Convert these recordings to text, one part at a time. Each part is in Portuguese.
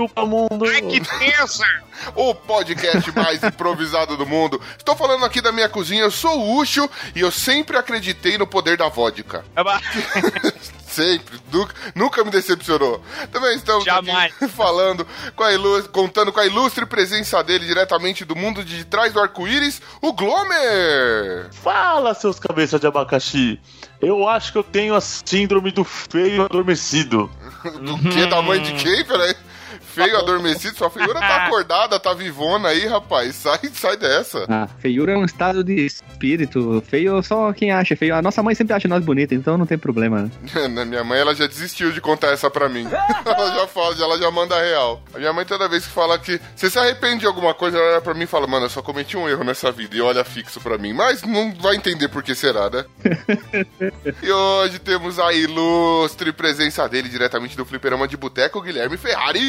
Chupa mundo! Ai, que tensa! O podcast mais improvisado do mundo. Estou falando aqui da minha cozinha, eu sou o Ucho e eu sempre acreditei no poder da vodka. Sempre, nunca, nunca me decepcionou. Também estamos falando com a ilustre, contando com a ilustre presença dele diretamente do mundo de trás do arco-íris, o Glomer! Fala, seus cabeças de abacaxi! Eu acho que eu tenho a síndrome do feio adormecido. Do que? Da mãe de quem? Peraí. Feio adormecido, sua figura tá acordada, tá vivona aí, rapaz. Sai, sai dessa. Ah, feiura é um estado de espírito. Feio só quem acha feio. A nossa mãe sempre acha nós bonitos, então não tem problema. né? Minha mãe, ela já desistiu de contar essa pra mim. ela já fala, ela já manda a real. A minha mãe, toda vez que fala que você se arrepende de alguma coisa, ela olha pra mim e fala, mano, eu só cometi um erro nessa vida. E olha fixo pra mim. Mas não vai entender por que será, né? e hoje temos a ilustre presença dele, diretamente do Fliperama de Boteco, Guilherme Ferrari.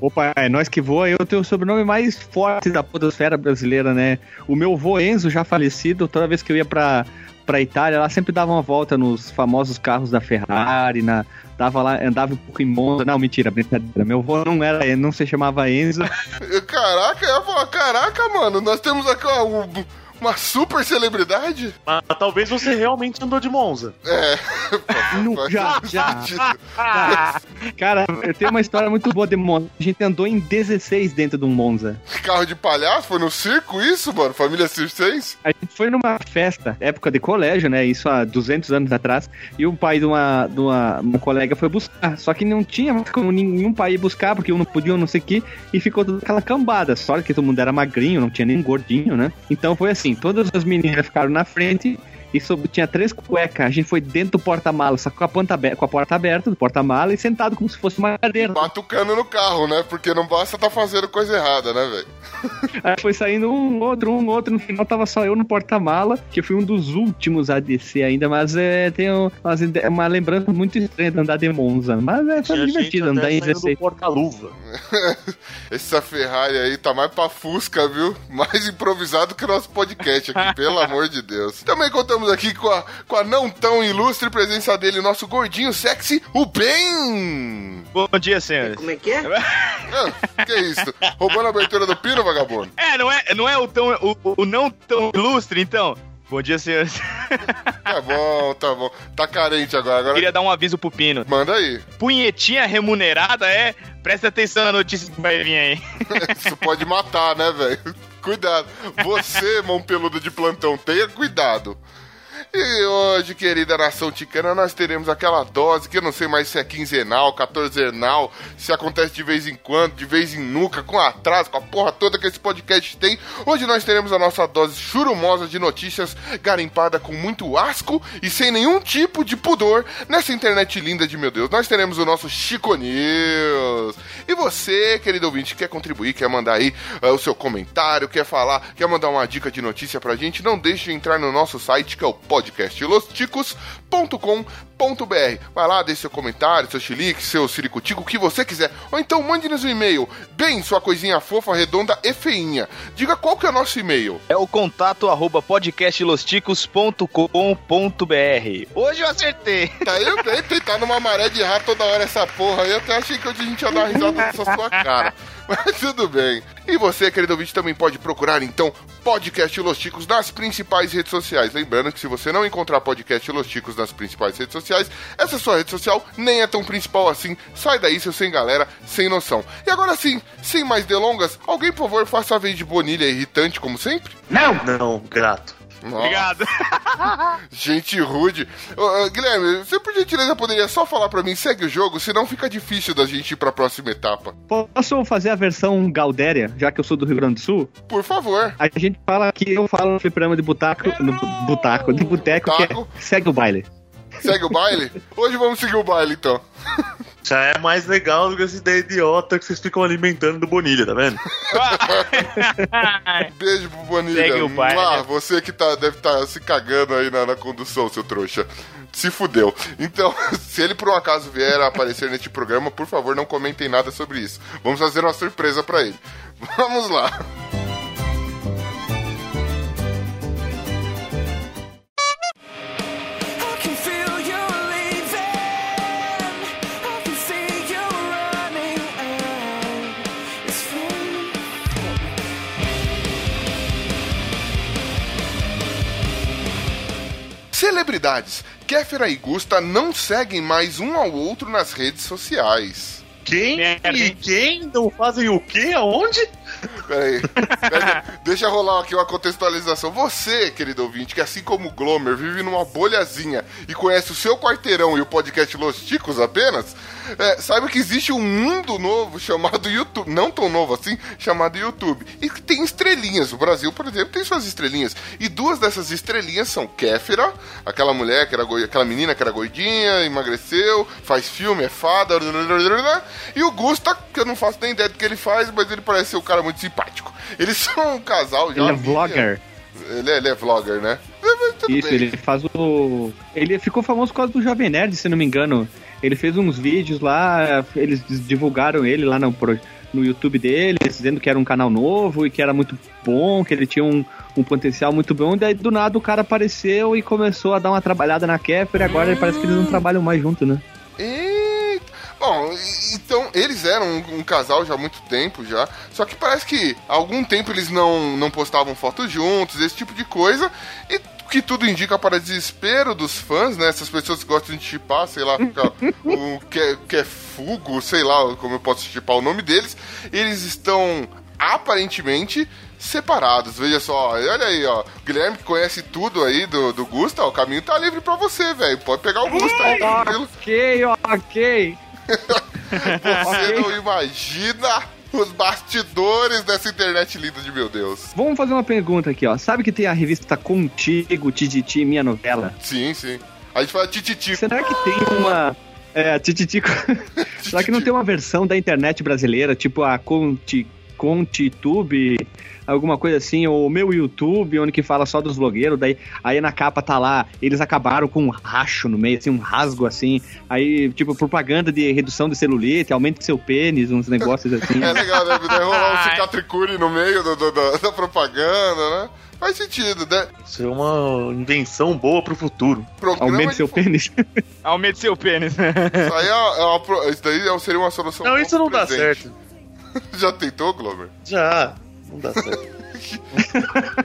Opa, é nós que voa. Eu tenho o sobrenome mais forte da podosfera brasileira, né? O meu vô Enzo, já falecido, toda vez que eu ia pra, pra Itália, ela sempre dava uma volta nos famosos carros da Ferrari, na, dava lá, andava um pouco em Monza. Não, mentira, brincadeira. Meu vô não era, não se chamava Enzo. Caraca, eu ia falar, caraca, mano, nós temos aqui um- uma super celebridade. Mas talvez você realmente andou de Monza. É. Não, Faz já, já. Cara, eu tenho uma história muito boa de Monza. A gente andou em 16 dentro de um Monza. Carro de palhaço? Foi no circo isso, mano? Família Circense? A gente foi numa festa, época de colégio, né? Isso há 200 anos atrás. E o pai de uma, de uma, uma colega foi buscar. Só que não tinha mais como nenhum pai ir buscar, porque um não podia, um não sei o que. E ficou toda aquela cambada. Só que todo mundo era magrinho, não tinha nem gordinho, né? Então foi assim: todas as meninas ficaram na frente. E tinha três cuecas. A gente foi dentro do porta-mala, só com a, ponta aberta, com a porta aberta do porta-mala e sentado como se fosse uma cadeira. Batucando no carro, né? Porque não basta tá fazendo coisa errada, né, velho? Aí foi saindo um, outro, um, outro. No final tava só eu no porta-mala, que eu fui um dos últimos a descer ainda. Mas é, tenho umas ide- uma lembrança muito estranha de andar de Monza. Mas é, foi divertido andar em saindo 16. do porta-luva. Essa Ferrari aí tá mais pra Fusca, viu? Mais improvisado que o nosso podcast aqui, pelo amor de Deus. Também contamos aqui com a, com a não tão ilustre presença dele, nosso gordinho sexy, o Ben! Bom dia, senhores. Como é que é? Ah, que isso? Roubando a abertura do pino, vagabundo? É, não é, não é o, tão, o, o não tão ilustre, então? Bom dia, senhores. Tá bom, tá bom. Tá carente agora. Agora Queria dar um aviso pro Pino. manda aí. Punhetinha remunerada é. Presta atenção na notícia que vai vir aí. Isso pode matar, né, velho? Cuidado. Você, mão peluda de plantão, tenha cuidado. E hoje, querida nação ticana, nós teremos aquela dose que eu não sei mais se é quinzenal, quatorzenal, se acontece de vez em quando, de vez em nunca, com atraso, com a porra toda que esse podcast tem. Hoje nós teremos a nossa dose churumosa de notícias garimpada com muito asco e sem nenhum tipo de pudor nessa internet linda de meu Deus. Nós teremos o nosso Chico News. E você, querido ouvinte, quer contribuir, quer mandar aí eh, o seu comentário, quer falar, quer mandar uma dica de notícia pra gente, não deixe de entrar no nosso site que é o podcastlosticos.com.br. Vai lá, deixe seu comentário, seu chilique, seu ciricutico, o que você quiser. Ou então mande-nos um e-mail, bem sua coisinha fofa, redonda e feinha. Diga qual que é o nosso e-mail. É o contato arroba podcastlosticos.com.br. Hoje eu acertei. Tá eu bem, tentar numa maré de rato toda hora essa porra. Eu até achei que hoje a gente ia dar uma risada nessa sua cara. Mas tudo bem. E você, querido ouvinte, também pode procurar, então, Podcast Los nas principais redes sociais. Lembrando que se você não encontrar Podcast Los nas principais redes sociais, essa sua rede social nem é tão principal assim. Sai daí, seu sem galera, sem noção. E agora sim, sem mais delongas, alguém, por favor, faça a vez de Bonilha irritante, como sempre? Não, grato. Nossa, Obrigado. Gente rude. Ô, Guilherme, você por gentileza poderia só falar pra mim, segue o jogo, senão fica difícil da gente ir pra próxima etapa. Posso fazer a versão Galdéria, já que eu sou do Rio Grande do Sul? Por favor. A gente fala que eu falo no fliperama de butaco, no bu- butaco, de boteco, que é segue o baile. Segue o baile? Hoje vamos seguir o baile, então. Já é mais legal do que essa ideia idiota que vocês ficam alimentando do Bonilha, tá vendo? Beijo pro Bonilha. Segue o baile, Ah, você que tá, deve estar se cagando aí na, na condução, seu trouxa. Se fudeu. Então, se ele por um acaso vier a aparecer neste programa, por favor, não comentem nada sobre isso. Vamos fazer uma surpresa pra ele. Vamos lá. Celebridades. Kéfera e Gusta não seguem mais um ao outro nas redes sociais. Quem Merda, e quem não fazem o quê? Aonde? Peraí. Deixa rolar aqui uma contextualização. Você, querido ouvinte, que assim como o Glomer vive numa bolhazinha e conhece o seu quarteirão e o podcast Los Ticos apenas, é, saiba que existe um mundo novo chamado YouTube. Não tão novo assim, chamado YouTube. E que tem estrelinhas. O Brasil, por exemplo, tem suas estrelinhas. E duas dessas estrelinhas são Kéfera, aquela mulher que era aquela menina que era gordinha, emagreceu, faz filme, é fada, e o Gusta, que eu não faço nem ideia do que ele faz, mas ele parece ser um cara muito simpático. Eles são um casal já. Ele é amiga. vlogger. Ele é, ele é vlogger, né? Isso, bem. ele faz o. Ele ficou famoso por causa do Jovem Nerd, se não me engano. Ele fez uns vídeos lá, eles divulgaram ele lá no, no YouTube dele, dizendo que era um canal novo e que era muito bom, que ele tinha um, um potencial muito bom. Daí do nada o cara apareceu e começou a dar uma trabalhada na Kéfera e agora parece que eles não trabalham mais junto, né? Eita. Bom, então eles eram um, um casal já há muito tempo já. Só que parece que há algum tempo eles não, não postavam fotos juntos, esse tipo de coisa. E o que tudo indica para desespero dos fãs, né? Essas pessoas que gostam de chipar, sei lá, o que, é- que é fugo, sei lá como eu posso chipar o nome deles. Eles estão aparentemente separados. Veja só, olha aí, ó. O Guilherme que conhece tudo aí do, do Gusta, ó, o caminho tá livre pra você, velho. Pode pegar o Gusta aí. Ok, ok. Você não imagina os bastidores dessa internet linda de meu Deus. Vamos fazer uma pergunta aqui, ó. Sabe que tem a revista Contigo, Tititi, Minha Novela? Sim, sim. A gente fala tititi. Será que tem uma. É, Tititico. Será que não tem uma versão da internet brasileira, tipo a Conti, ContiTube, alguma coisa assim, ou o meu YouTube, onde que fala só dos blogueiros, daí aí na capa tá lá, eles acabaram com um racho no meio, assim, um rasgo assim, aí tipo propaganda de redução de celulite, aumente seu pênis, uns negócios assim. É legal, né? Deve rolar um cicatricure no meio do- do- do- da propaganda, né? Faz sentido, né? Isso é uma invenção boa pro futuro. Programa Aumente de seu fo- pênis. Aumente seu pênis. Isso, aí é uma- é uma pro- isso daí seria uma solução. Não, isso não dá presente. certo. Já tentou, Glover? Já. Não dá certo.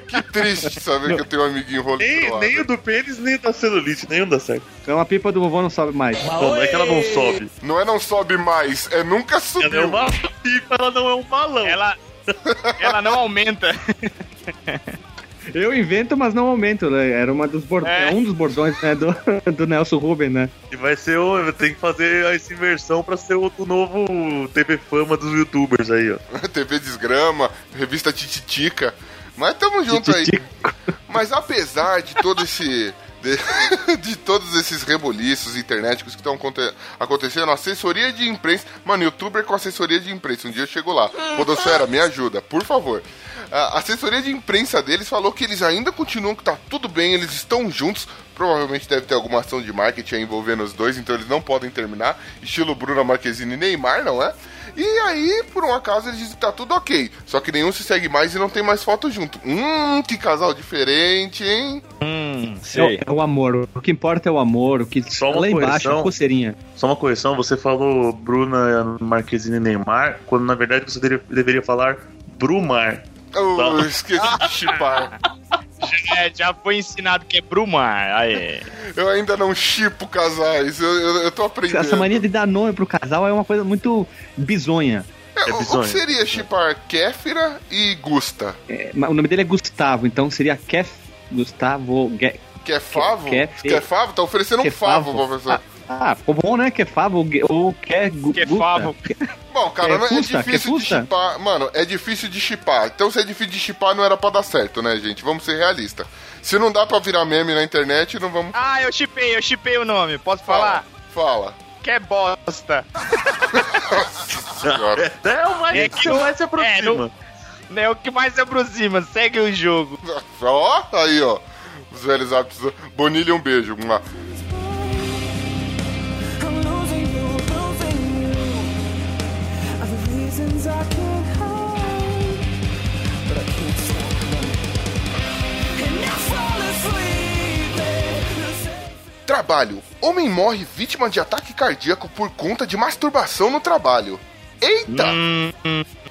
Que triste saber que eu tenho um amiguinho rolo nem, nem o do pênis, nem o da celulite, nenhum dá certo. Então a pipa do vovô não sobe mais. Não, não é que ela não sobe. Não é não sobe mais, é nunca Ela é subiu. uma pipa, ela não é um balão. Ela, ela não aumenta. Eu invento, mas não aumento, né? Era uma dos bord... É. um dos bordões né, do, do Nelson Rubens, né? E vai ser o. Tem que fazer essa inversão pra ser o, o novo TV Fama dos youtubers aí, ó. TV Desgrama, revista Tititica. Mas tamo junto aí. Mas apesar de todo esse. De, de todos esses reboliços internéticos que estão aconte- acontecendo, assessoria de imprensa. Mano, youtuber com assessoria de imprensa. Um dia eu chego lá. Podosfera, me ajuda, por favor. A assessoria de imprensa deles falou que eles ainda continuam, que tá tudo bem, eles estão juntos. Provavelmente deve ter alguma ação de marketing envolvendo os dois, então eles não podem terminar. Estilo Bruna Marquezine e Neymar, não é? E aí, por um acaso, eles dizem que tá tudo ok. Só que nenhum se segue mais e não tem mais foto junto. Hum, que casal diferente, hein? Hum, É o, é o amor. O que importa é o amor. O que Só uma lá embaixo é correção. a coceirinha. Só uma correção, você falou Bruna Marquezine e Neymar, quando na verdade você deveria falar Brumar. Eu esqueci de chipar. é, já foi ensinado que é Brumar. Aí. Eu ainda não chipo casais. Eu, eu, eu tô aprendendo. Essa mania de dar nome pro casal é uma coisa muito bizonha. É, É o- o, que seria chipar Kéfera e Gusta? É, o nome dele é Gustavo, então seria Kef Gustavo. Ge- Kefavo? Kef- Kefavo? Tá oferecendo um favo, professor. Ah, ficou bom, né? Kefavo Ge- ou Ke Gu- Que favo. Bom, cara, É, não é custa? difícil Que de custa? chipar. Mano, é difícil de chipar. Então, se é difícil de chipar, não era pra dar certo, né, gente? Vamos ser realistas. Se não dá pra virar meme na internet, não vamos. Ah, eu chipei, eu chipei o nome. Posso falar? Fala. qualquer bosta. Senhora. É o mais, É que é o mais se é, aproxima. não- É o que mais se aproxima. Segue o jogo. Ó, aí, ó. Os velhos hábitos. Bonilha, um beijo. Mua. Trabalho. Homem morre vítima de ataque cardíaco por conta de masturbação no trabalho. Eita! Hum,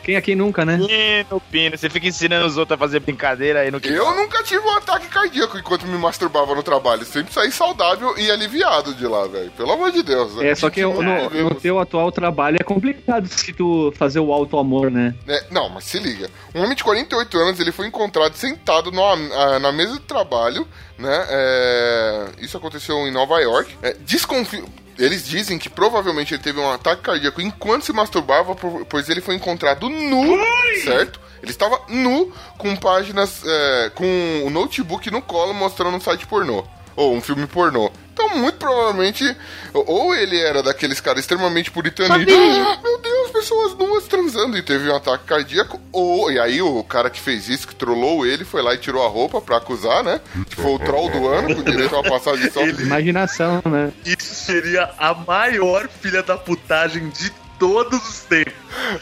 Quem aqui nunca, né? Pino, Pino. Você fica ensinando os outros a fazer brincadeira aí no que. Eu nunca tive um ataque cardíaco enquanto me masturbava no trabalho. Sempre saí saudável e aliviado de lá, velho. Pelo amor de Deus. né? É, só que no, no teu atual trabalho é complicado se tu fazer o alto amor, né? É, não, mas se liga. Um homem de 48 anos, ele foi encontrado sentado no- ah, na mesa de trabalho, né? É, isso aconteceu em Nova York. É, desconfio... Eles dizem que provavelmente ele teve um ataque cardíaco enquanto se masturbava, pois ele foi encontrado nu, certo? Ele estava nu, com páginas, é, com o notebook no colo mostrando um site pornô. Ou um filme pornô. Então, muito provavelmente, ou ele era daqueles caras extremamente puritanos ah, meu Deus, pessoas nuas transando e teve um ataque cardíaco, ou, e aí o cara que fez isso, que trollou ele, foi lá e tirou a roupa pra acusar, né? Tipo, foi o troll do ano, com direito a uma passagem só. Imaginação, né? Isso seria a maior filha da putagem de todos os tempos.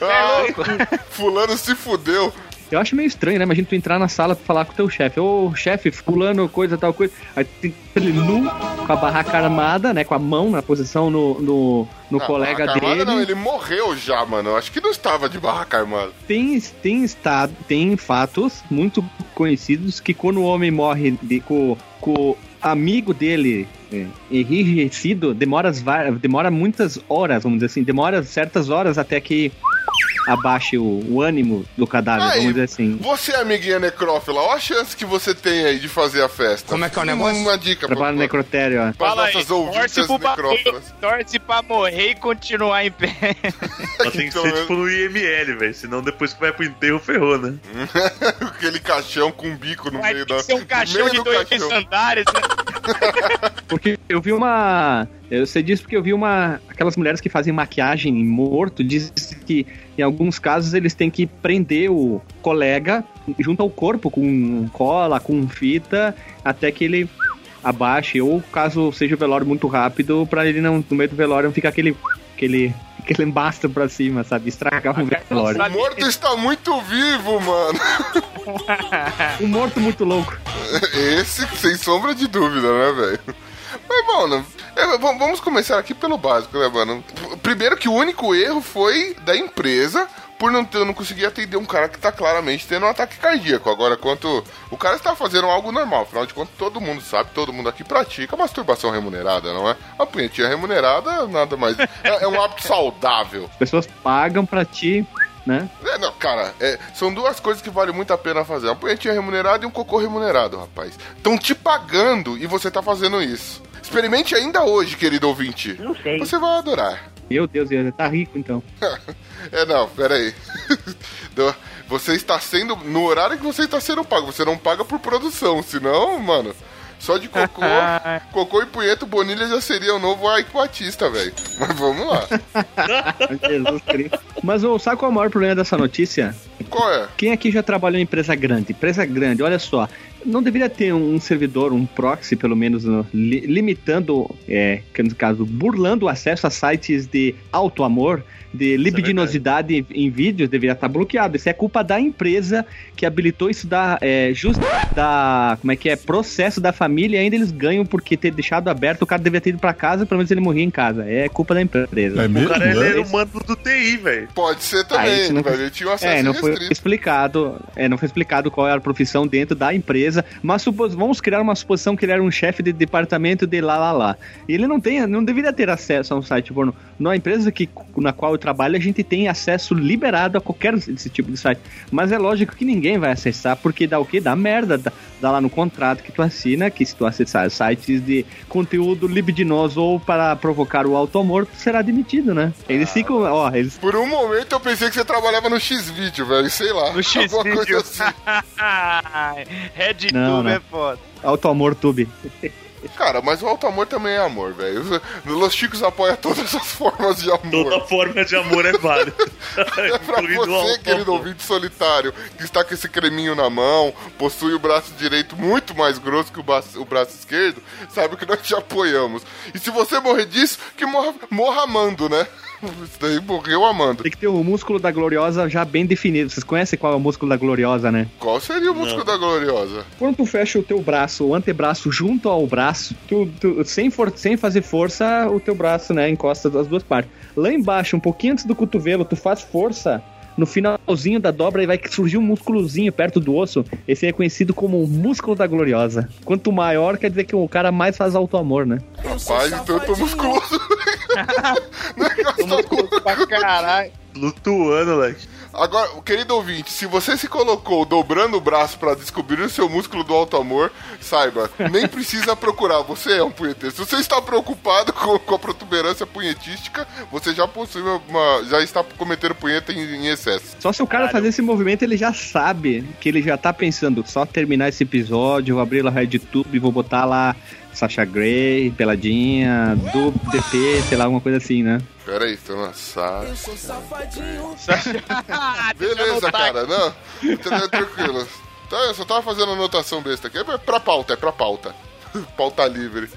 Ah, fulano se fudeu. Eu acho meio estranho, né? Imagina tu entrar na sala pra falar com o teu chefe. Ô, chefe, fulano, coisa, tal coisa. Aí tem ele nu, com a barraca armada, né? Com a mão na posição no, no, no Ah, colega dele. não, ele morreu já, mano. Eu acho que não estava de barraca armada. Tem, tem, estado, tem fatos muito conhecidos que quando o homem morre de, com, com o amigo dele é, enrijecido, demora, demora muitas horas, vamos dizer assim, demora certas horas até que abaixe o, o ânimo do cadáver, Aí, vamos dizer assim. Você, amiguinha necrófila, olha a chance que você tem aí de fazer a festa. Como é que é o negócio? Uma dica Trabalho no pra, necrotério, ó. para Fala aí, nossas torce ouvintes pro bagulho, necrófilas. torce pra morrer e continuar em pé. Só tem que ser tipo no IML, velho. Senão depois que vai pro enterro, ferrou, né? Aquele caixão com um bico no Vai meio da. que ser um caixão de do dois caixão. andares, né? Porque eu vi uma. Sei disso porque eu vi uma. Aquelas mulheres que fazem maquiagem em morto dizem que em alguns casos eles têm que prender o colega junto ao corpo com cola, com fita, até que ele abaixe, ou caso seja o velório muito rápido, pra ele não, no meio do velório, não ficar aquele. aquele. Aquele embastro pra cima, sabe? Estragar um velório. O morto está muito vivo, mano. Um morto muito louco. Esse, sem sombra de dúvida, né, velho? Mas, mano, é, vamos começar aqui pelo básico, né, mano? Primeiro que o único erro foi da empresa por não, ter, não conseguir atender um cara que tá claramente tendo um ataque cardíaco. Agora, quanto o cara está fazendo algo normal, afinal de contas, todo mundo sabe, todo mundo aqui pratica masturbação remunerada, não é? A punhetinha remunerada, nada mais. É, é um hábito saudável. As pessoas pagam pra ti, né? É, não, cara, é, são duas coisas que vale muito a pena fazer. Uma punhetinha remunerada e um cocô remunerado, rapaz. Estão te pagando e você tá fazendo isso. Experimente ainda hoje, querido ouvinte. Não sei. Você vai adorar. Meu Deus, ele tá rico então. É, não, pera aí. Do- Você está sendo. No horário que você está sendo pago. Você não paga por produção. Senão, mano. Só de cocô, cocô e punheta, Bonilha já seria o novo Ike Batista, velho. Mas vamos lá. Jesus Cristo. Mas ô, sabe qual é o maior problema dessa notícia? Qual é? Quem aqui já trabalhou em empresa grande? Empresa grande, olha só. Não deveria ter um servidor, um proxy, pelo menos, no- li- limitando, é, que no caso, burlando o acesso a sites de alto amor, de libidinosidade em vídeos, deveria estar bloqueado. Isso é culpa da empresa que habilitou isso da, é, just, da, como é que é, processo da família e ainda eles ganham porque ter deixado aberto, o cara deveria ter ido pra casa, pelo menos ele morria em casa. É culpa da empresa. É O mesmo? cara ele né? era o mando do TI, velho. Pode ser Ah, também, isso não foi- tinha um acesso É, não foi explicado, é, não foi explicado qual era a profissão dentro da empresa, mas supos- vamos criar uma suposição que ele era um chefe de departamento de lá lá lá. E ele não tem, não deveria ter acesso a um site pornô. Na empresa que, na qual eu trabalho, a gente tem acesso liberado a qualquer desse tipo de site. Mas é lógico que ninguém vai acessar, porque dá o quê? Dá merda. Dá, dá lá no contrato que tu assina, que se tu acessar sites de conteúdo libidinoso ou para provocar o automor, tu será demitido, né? Eles ficam, ó, eles Por um momento eu pensei que você trabalhava no X-Video, velho. Sei lá. No alguma coisa X-Video. assim. RedTube Não, não. é foda. Auto amor tube. Cara, mas o alto amor também é amor, velho. Los Chicos apoia todas as formas de amor. Toda forma de amor é válida. É pra você, alto querido amor. ouvinte solitário, que está com esse creminho na mão, possui o braço direito muito mais grosso que o braço, o braço esquerdo, sabe que nós te apoiamos. E se você morrer disso, que morra, morra amando, né? Isso daí morreu amando. Tem que ter o músculo da Gloriosa já bem definido. Vocês conhecem qual é o músculo da Gloriosa, né? Qual seria o músculo da Gloriosa? Quando tu fecha o teu braço, o antebraço junto ao braço, tu, tu- sem, for- sem fazer força, o teu braço, né, encosta das duas partes. Lá embaixo, um pouquinho antes do cotovelo, tu faz força. No finalzinho da dobra aí vai surgir um músculozinho perto do osso. Esse aí é conhecido como o músculo da gloriosa. Quanto maior, quer dizer que o cara mais faz alto amor, né? Rapaz, então eu tô musculoso. Negócio tá louco. Pra caralho. Flutuando, Leque. Agora, querido ouvinte, se você se colocou dobrando o braço pra descobrir o seu músculo do alto amor, saiba, nem precisa procurar, você é um punheteiro. Se você está preocupado com, com a protuberância punhetística, você já possui uma, já está cometendo punheta em, em excesso. Só se o cara fazer esse movimento, ele já sabe que ele já tá pensando, só terminar esse episódio, vou abrir lá a RedTube e vou botar lá Sasha Grey, Peladinha, do DP, sei lá, alguma coisa assim, né? Pera aí, tô na sala. Eu sou safadinho. Beleza, cara, não, tá tranquilo. Tá, eu só tava fazendo anotação besta aqui. É pra pauta, é pra pauta. pauta livre.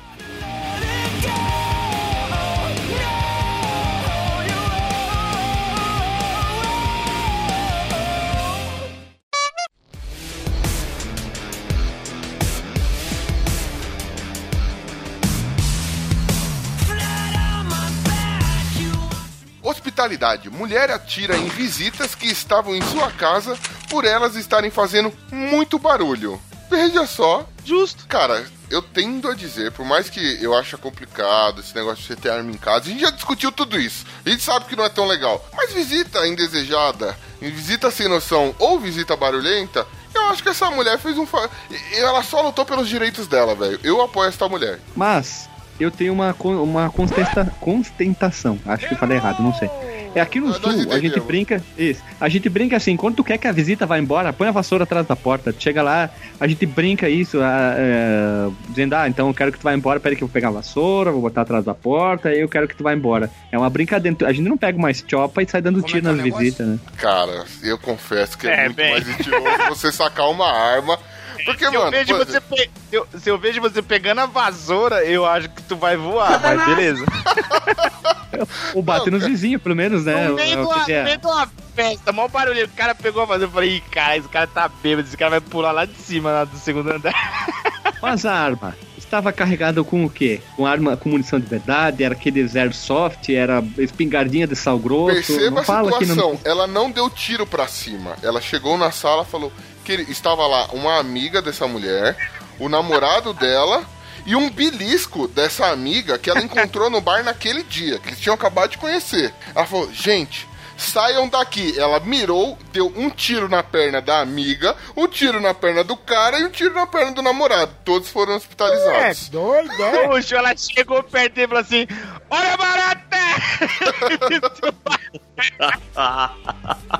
Hospitalidade. Mulher atira em visitas que estavam em sua casa por elas estarem fazendo muito barulho. Veja só. Justo. Cara, eu tendo a dizer, por mais que eu ache complicado esse negócio de você ter arma em casa, a gente já discutiu tudo isso. A gente sabe que não é tão legal. Mas visita indesejada, visita sem noção ou visita barulhenta, eu acho que essa mulher fez um. Fa... e- Ela só lutou pelos direitos dela, velho. Eu apoio essa mulher. Mas eu tenho uma, uma constenta, constentação. Acho que eu falei errado, não sei. É aqui no sul, a gente brinca. Isso. A gente brinca assim, quando tu quer que a visita vá embora, põe a vassoura atrás da porta. Chega lá, a gente brinca isso, ah, é, dizendo, ah, então eu quero que tu vá embora, peraí que eu vou pegar a vassoura, vou botar atrás da porta, e eu quero que tu vá embora. É uma brincadeira. A gente não pega mais chopa e sai dando Como é tiro é nas negócio? visitas, né? Cara, eu confesso que é, É, muito bem. mais mentiroso você sacar uma arma. Porque, Se eu, mano. vejo pô, você pe- se eu- se eu vejo você pegando a vassoura, eu acho que tu vai voar, mas beleza. Ou bater nos vizinhos, pelo menos, né? No meio, É o de uma, que é. no meio de uma festa, mó barulho. O cara pegou a vassoura, eu falei, ih, cara, esse cara tá bêbado, esse cara vai pular lá de cima, lá do segundo andar. Mas a arma estava carregada com o quê? Com arma com munição de verdade? Era aquele airsoft? Era espingardinha de sal grosso? Perceba não a fala que situação. não. Ela não deu tiro pra cima. Ela chegou na sala falou que ele- estava lá uma amiga dessa mulher, o namorado dela e um belisco dessa amiga que ela encontrou no bar naquele dia, que eles tinham acabado de conhecer. Ela falou: gente. Saiam daqui. Ela mirou, deu um tiro na perna da amiga, um tiro na perna do cara e um tiro na perna do namorado. Todos foram hospitalizados. doido, é? Puxa, ela chegou perto dele e falou assim: Olha, barata!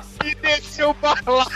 e desceu pra lá.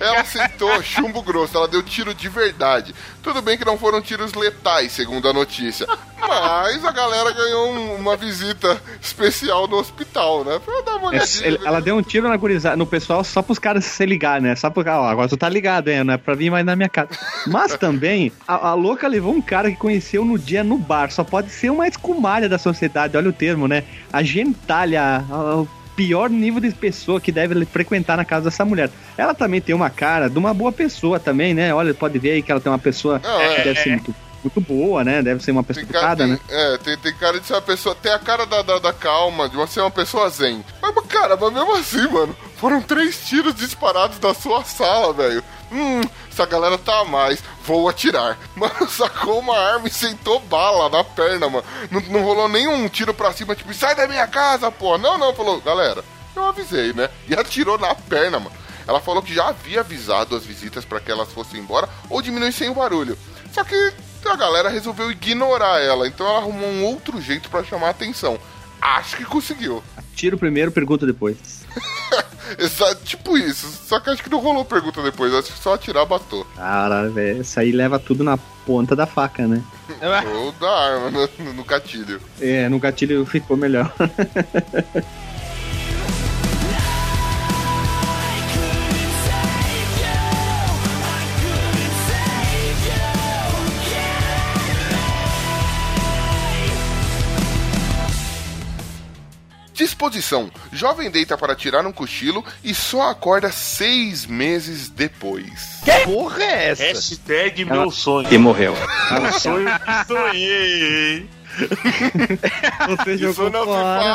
Ela aceitou chumbo grosso, ela deu tiro de verdade. Tudo bem que não foram tiros letais, segundo a notícia. Mas a galera ganhou um- uma visita especial no hospital, né? Pra dar uma olhadinha. ele- ela deu um tiro na gurizada, no pessoal só pros caras se ligar, né? Só pro ó, agora tu tá ligado, hein? Não é pra vir mais na minha casa. Mas também, a, a louca levou um cara que conheceu no dia no bar. Só pode ser uma escumalha da sociedade, olha o termo, né? A gentalha, a- o pior nível de pessoa que deve frequentar na casa dessa mulher. Ela também tem uma cara de uma boa pessoa também, né? Olha, pode ver aí que ela tem uma pessoa Não, é, que deve ser muito, muito boa, né? Deve ser uma pessoa Tem cara, educada, tem, né? É, tem, tem cara de ser uma pessoa. Tem a cara da, da, da calma, de você ser uma pessoa zen. Mas, cara, mas mesmo assim, mano, foram três tiros disparados da sua sala, velho. Hum, essa galera tá a mais, vou atirar. Mano, sacou uma arma e sentou bala na perna, mano. Não, não rolou nenhum tiro pra cima, tipo, sai da minha casa, pô. Não, não, falou, galera, eu avisei, né? E atirou na perna, mano. Ela falou que já havia avisado as visitas pra que elas fossem embora ou diminuíssem o barulho. Só que a galera resolveu ignorar ela, então ela arrumou um outro jeito pra chamar a atenção. Acho que conseguiu. Tiro primeiro, pergunta depois. Exato, tipo isso. Só que acho que não rolou pergunta depois, acho que só atirar batou. Caralho, velho. Isso aí leva tudo na ponta da faca, né? Ou da arma no, no gatilho. É, no gatilho ficou melhor. Disposição. Jovem deita para tirar um cochilo e só acorda seis meses depois. Que porra é essa? Hashtag meu sonho. E morreu. Meu sonho que sonhei? Você Isso não fora.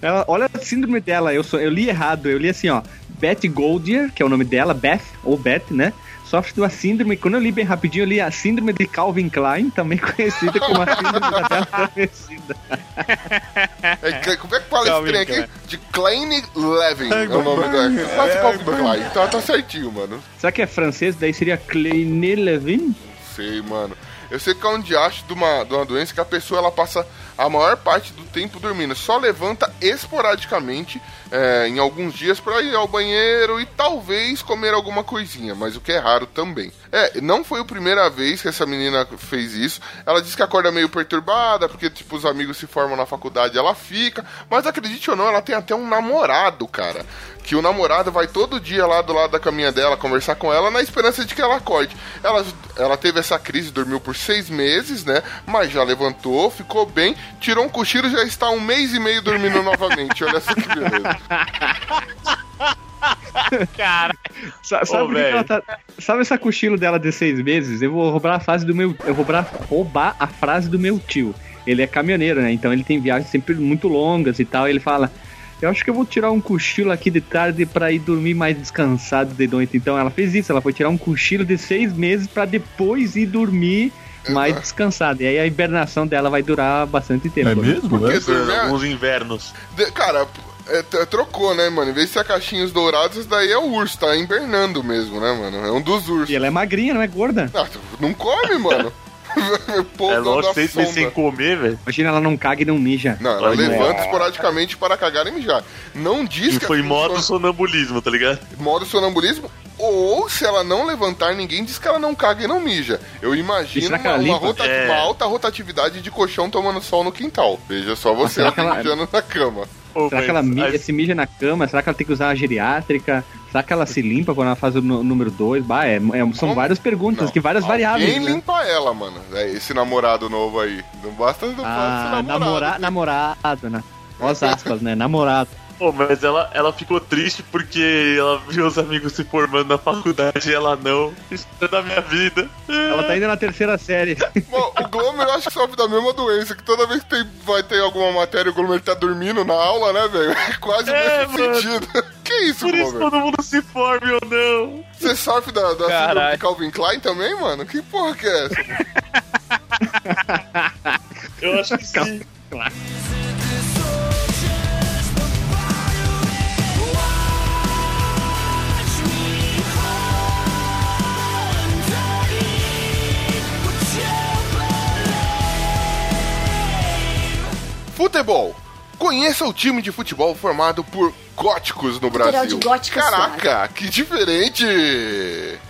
Ela, olha a síndrome dela, eu, sou, eu li errado, eu li assim, ó. Beth Goldier, que é o nome dela, Beth, ou Beth, né? Sofre de uma síndrome, quando eu li bem rapidinho, eu li a síndrome de Calvin Klein, também conhecida como a síndrome da tela adormecida. É, como é que fala esse Calvin trem aqui? Klein. De Klein Levin é o nome da. Quase Calvin Klein. Tá, tá certinho, mano. Será que é francês? Daí seria Kleine Levin? Sei, mano. Eu sei que é um diacho de uma, de uma doença que a pessoa ela passa a maior parte do tempo dormindo. Só levanta esporadicamente é, em alguns dias pra ir ao banheiro e talvez comer alguma coisinha, mas o que é raro também. É, não foi a primeira vez que essa menina fez isso. Ela disse que acorda meio perturbada, porque tipo, os amigos se formam na faculdade ela fica. Mas acredite ou não, ela tem até um namorado, cara. Que o namorado vai todo dia lá do lado da caminha dela conversar com ela na esperança de que ela acorde. Ela, ela teve essa crise, dormiu por seis meses, né? Mas já levantou, ficou bem, tirou um cochilo e já está um mês e meio dormindo novamente. Olha só que beleza. Cara, Sa- Sabe, Ô, que tá- sabe essa cochilo dela de seis meses? Eu vou roubar a frase do meu. Eu vou roubar, roubar a frase do meu tio. Ele é caminhoneiro, né? Então ele tem viagens sempre muito longas e tal. E ele fala. Eu acho que eu vou tirar um cochilo aqui de tarde pra ir dormir mais descansado de noite. Então ela fez isso, ela foi tirar um cochilo de seis meses pra depois ir dormir mais descansada. E aí a hibernação dela vai durar bastante tempo. É né? mesmo? Porque É? Alguns invernos. De- cara, é, trocou, né, mano? Em vez de ser caixinhos dourados, isso daí é o urso, tá hibernando mesmo, né, mano? É um dos ursos. E ela é magrinha, não é gorda? Ah, não come, mano. É lógico, seis meses sem comer, velho. Imagina ela não caga e não mija. Não, ela levanta esporadicamente para cagar e mijar. Não diz E que foi modo sonambulismo, tá ligado? modo sonambulismo. Ou se ela não levantar, ninguém diz que ela não caga e não mija. Eu imagino uma, uma É. uma alta rotatividade de colchão tomando sol no quintal. Veja só você ela- mijando na cama. Será que ela se mija na cama? Será que ela tem que usar a geriátrica? Será que ela se limpa quando ela faz o número 2? Bah, é, é- são Como? várias perguntas, Não. que várias variáveis. Quem né? limpa ela, mano? É esse namorado novo aí. Não basta, não basta Ah, namorado. namora, namorado, né? As aspas, né? Namorado. Pô, mas ela, ela ficou triste porque ela viu os amigos se formando na faculdade e ela não. Isso é da minha vida. Ela tá indo na terceira série. Bom, o Glomer eu acho que sofre da mesma doença, que toda vez que tem, vai ter alguma matéria, o Glomer tá dormindo na aula, né, velho? É quase o É, mesmo mano. sentido. Que isso, Por isso Glomer? todo mundo se forme ou não. Você sofre da, da síndrome de Calvin Klein também, mano? Que porra que é essa? Eu acho que sim. Futebol. Conheça o time de futebol formado por góticos no Tutorial Brasil. de gótica Caraca, que diferente!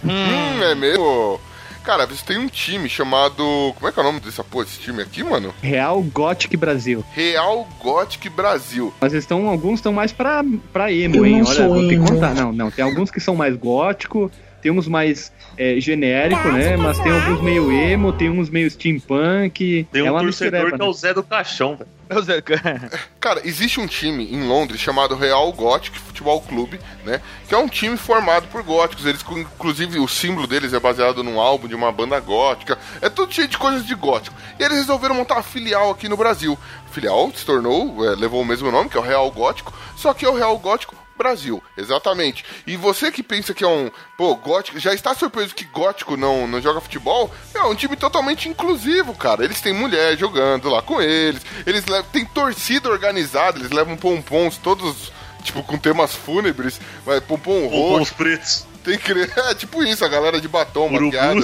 Hum, é mesmo? Cara, você tem um time chamado. Como é que é o nome dessa porra, desse time aqui, mano? Real Gothic Brasil. Real Gothic Brasil. Mas estão, alguns estão mais pra, pra emo, Eu hein? não Olha, sou vou ter que contar. Não, não. Tem alguns que são mais gótico, tem uns mais é, genérico, né? Mas tem alguns meio emo, tem uns meio steampunk. Tem um é uma torcedor que é né? o Zé do Caixão, velho. Cara, existe um time em Londres chamado Real Gothic Futebol Clube, né? Que é um time formado por góticos. Eles, inclusive, o símbolo deles é baseado num álbum de uma banda gótica. É tudo cheio de coisas de gótico. E eles resolveram montar uma filial aqui no Brasil. A filial se tornou, é, levou o mesmo nome, que é o Real Gótico, só que é o Real Gótico Brasil, exatamente. E você que pensa que é um. Pô, gótico. Já está surpreso que gótico não, não joga futebol? É um time totalmente inclusivo, cara. Eles têm mulher jogando lá com eles. Eles levam, têm torcida organizada, eles levam pompons todos. Tipo, com temas fúnebres, vai, pompom roxo. os pretos. Tem que. É tipo isso, a galera de batom, maquiada.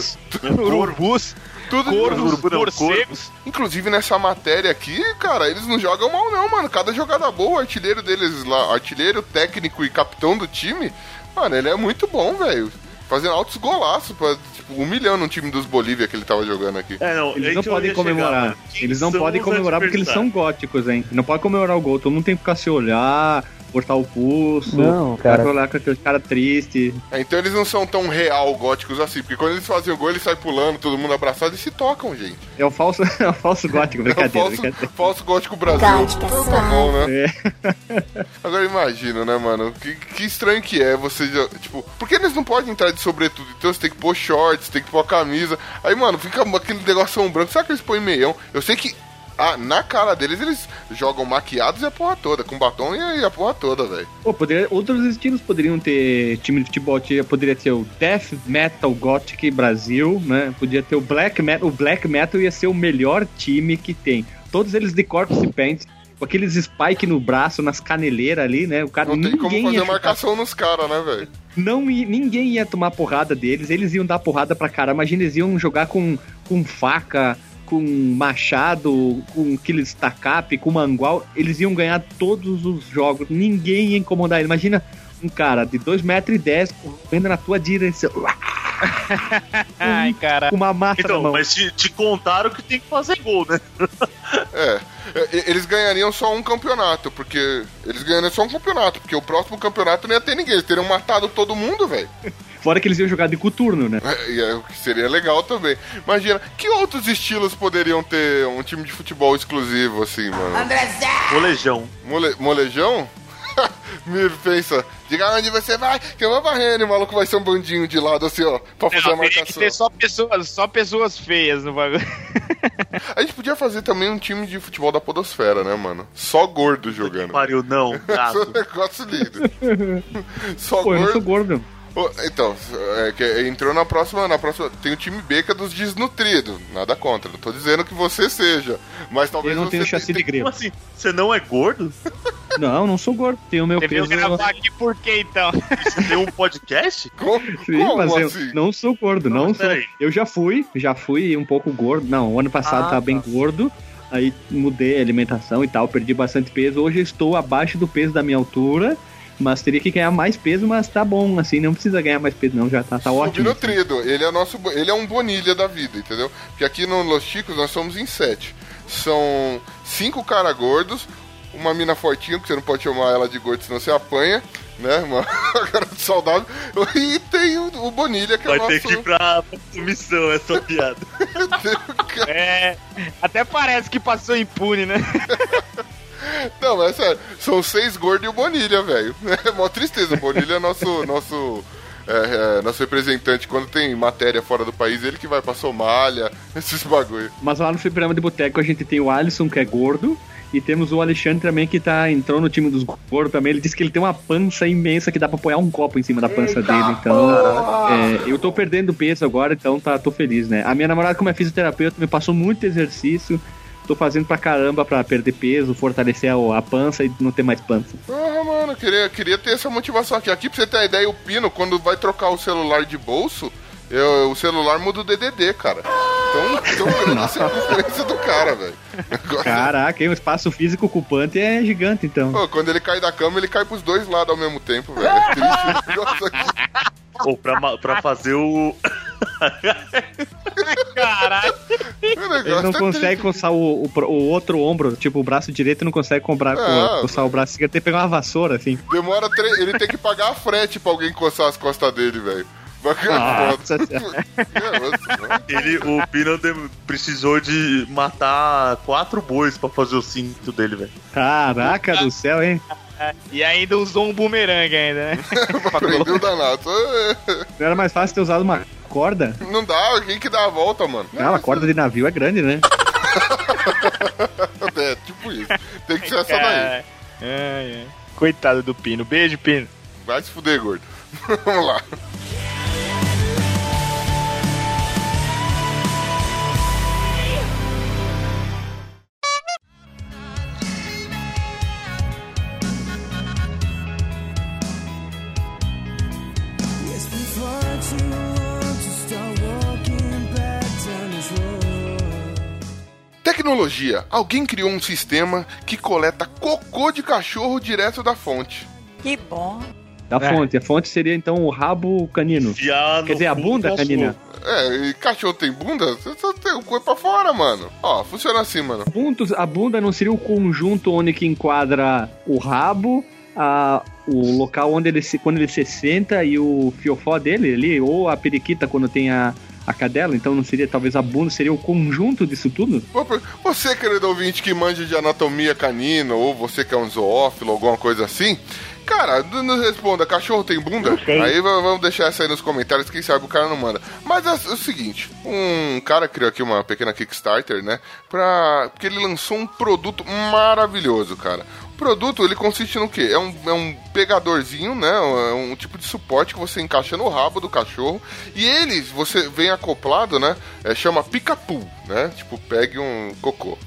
Urubus. Tudo Corvos, morcegos. Inclusive nessa matéria aqui, cara, eles não jogam mal não, mano. Cada jogada boa, o artilheiro deles lá, artilheiro, técnico e capitão do time, mano, ele é muito bom, velho. Fazendo altos golaços, pra, tipo, humilhando um time dos Bolívia que ele tava jogando aqui. É, não, Eles não podem comemorar. Eles não podem comemorar porque eles são góticos, hein? Não pode comemorar o gol. Todo mundo tem que ficar se olhar, cortar o pulso. Não, cara. olhar com aquele cara triste. É, então eles não são tão real góticos assim, porque quando eles fazem o gol, eles saem pulando, todo mundo abraçado e se tocam, gente. É o falso, é o falso gótico, É o brincadeira. falso, brincadeira. falso gótico Brasil. Gótica tá bom, né? É. Agora imagina, né, mano? Que, que estranho que é você já. Tipo, por que eles não podem entrar de sobretudo? Então você tem que pôr shorts, tem que pôr a camisa. Aí, mano, fica aquele negócio branco. Será que eles põem meião? Eu sei que. Ah, na cara deles, eles jogam maquiados e a porra toda, com batom e a, e porra toda, velho. Pô, poderia, outros estilos poderiam ter time de futebol, poderia ter o Death Metal Gothic Brasil, né? Podia ter o Black Metal, o Black Metal ia ser o melhor time que tem. Todos eles de corpse paint, com aqueles spike no braço, nas caneleiras ali, né? O cara Não tem como fazer marcação nos caras, né, velho? não ninguém ia tomar porrada deles, eles iam dar porrada pra cara. Imagina, eles iam jogar com, com faca, com machado, com aqueles tacape, com mangual. Eles iam ganhar todos os jogos, ninguém ia incomodar ele. Imagina um cara de 2,10m correndo na tua direção, Ai, cara. com uma massa na Então, mão. mas te, te contaram que tem que fazer gol, né? É. E- Eles ganhariam só um campeonato, porque. Eles ganhariam só um campeonato, porque o próximo campeonato não ia ter ninguém. Eles teriam matado todo mundo, velho. Fora que eles iam jogar de coturno, né? É, e é o que seria legal também. Imagina, que outros estilos poderiam ter um time de futebol exclusivo, assim, mano? Molejão. Mole, molejão? Me pensa, diga onde você vai, que eu vou varrendo, e o maluco vai ser um bandinho de lado, assim, ó, pra fazer a Não, teria que marcação. ter só pessoas, só pessoas feias no bagulho. A gente podia fazer também um time de futebol da podosfera, né, mano? Só gordo jogando. Pariu, não, Esse é um gato. negócio lindo. Só Pô, eu não sou gordo. Então, é, que entrou na próxima, na próxima. Tem o time B que é dos desnutridos. Nada contra. Não tô dizendo que você seja. Mas talvez Eu não você tenho chassi de Como grego. assim? Você não é gordo? Não, não sou gordo. Tenho o meu Você peso. gravar aqui por quê, então? Você tem um podcast? Como, Sim, como mas eu assim? não sou gordo, Não, não, sou. peraí. Eu já fui, já fui um pouco gordo. Não, o ano passado Ah, tava bem tá. gordo. Aí mudei a alimentação e tal, perdi bastante peso. Hoje eu estou abaixo do peso da minha altura, mas teria que ganhar mais peso, mas tá bom, assim, não precisa ganhar mais peso, não, já tá, tá ótimo. Subnutrido. Ele é nosso. Ele é um bonilha da vida, entendeu? Porque aqui no Los Chicos nós somos em sete. São cinco cara gordos, uma mina fortinha, que você não pode chamar ela de gordo, senão você apanha, né? Uma cara saudável. E tem o, o Bonilha, que Vai é o nosso. ter que ir pra pra comissão essa piada. É. Até parece que passou impune, né? Não, mas é sério, são seis gordos e o Bonilha, velho. É mó tristeza. O Bonilha é nosso. nosso é, é, nosso representante, quando tem matéria fora do país, ele que vai pra Somália, esses bagulho. Mas lá no Fliperama de Boteco a gente tem o Alisson, que é gordo, e temos o Alexandre também, que tá, entrou no time dos gordos também. Ele disse que ele tem uma pança imensa que dá pra apoiar um copo em cima da pança dele. Então, é, eu tô perdendo peso agora, então tá, tô feliz, né? A minha namorada, como é fisioterapeuta, me passou muito exercício. Tô fazendo pra caramba pra perder peso, fortalecer a, a pança e não ter mais pança. Ah, mano, eu queria, queria ter essa motivação aqui. Aqui, pra você ter a ideia, o Pino, quando vai trocar o celular de bolso, eu- o celular muda o DDD, cara. Então, tão grande a circunferência do cara, velho. Caraca, hein, o espaço físico ocupante é gigante, então. Pô, quando ele cai da cama, ele cai pros dois lados ao mesmo tempo, velho. É triste. Ou pra, pra fazer o. Caralho. Ele não é consegue coçar o, o, o outro ombro, tipo o braço direito, não consegue comprar, co- Ah, coçar o braço esquerdo, tem que pegar uma vassoura, assim. Demora três. Ele tem que pagar a frete pra alguém coçar as costas dele, velho. Foda. Senhora. É, mas- Ele, o Pino de- precisou de matar quatro bois pra fazer o cinto dele, velho. Caraca do céu, hein? E ainda usou um bumerangue ainda, né? Aprendeu danado. Não era mais fácil ter usado uma corda? Não dá, quem que dá a volta, mano? Ah, a corda de navio é grande, né? É, tipo isso. Tem que ser essa daí. É, é. Coitado do Pino. Beijo, Pino. Vai se fuder, gordo. Vamos lá. To Tecnologia. Alguém criou um sistema que coleta cocô de cachorro direto da fonte. Que bom. Da É. fonte. A fonte seria então o rabo canino. No Quer dizer, a bunda canina. É, e cachorro tem bunda? Você só tem o cu é pra fora, mano. Ó, funciona assim, mano. Buntos- a bunda não seria o conjunto onde que enquadra o rabo, a, o local onde ele se, quando ele se senta e o fiofó dele ali, ou a periquita quando tem a, a cadela, então não seria talvez a bunda, seria o conjunto disso tudo? Você, querido ouvinte, que manja de anatomia canina, ou você que é um zoófilo, alguma coisa assim, cara, nos responda, cachorro tem bunda? Aí vamos deixar essa aí nos comentários, quem sabe o cara não manda. Mas é, o seguinte, um cara criou aqui uma pequena Kickstarter, né, pra... porque ele lançou um produto maravilhoso, cara. O produto, ele consiste no quê? É um, é um pegadorzinho, né? É um tipo de suporte que você encaixa no rabo do cachorro. E ele, você vem acoplado, né? É, chama pica-pu, né? Tipo, pegue um cocô.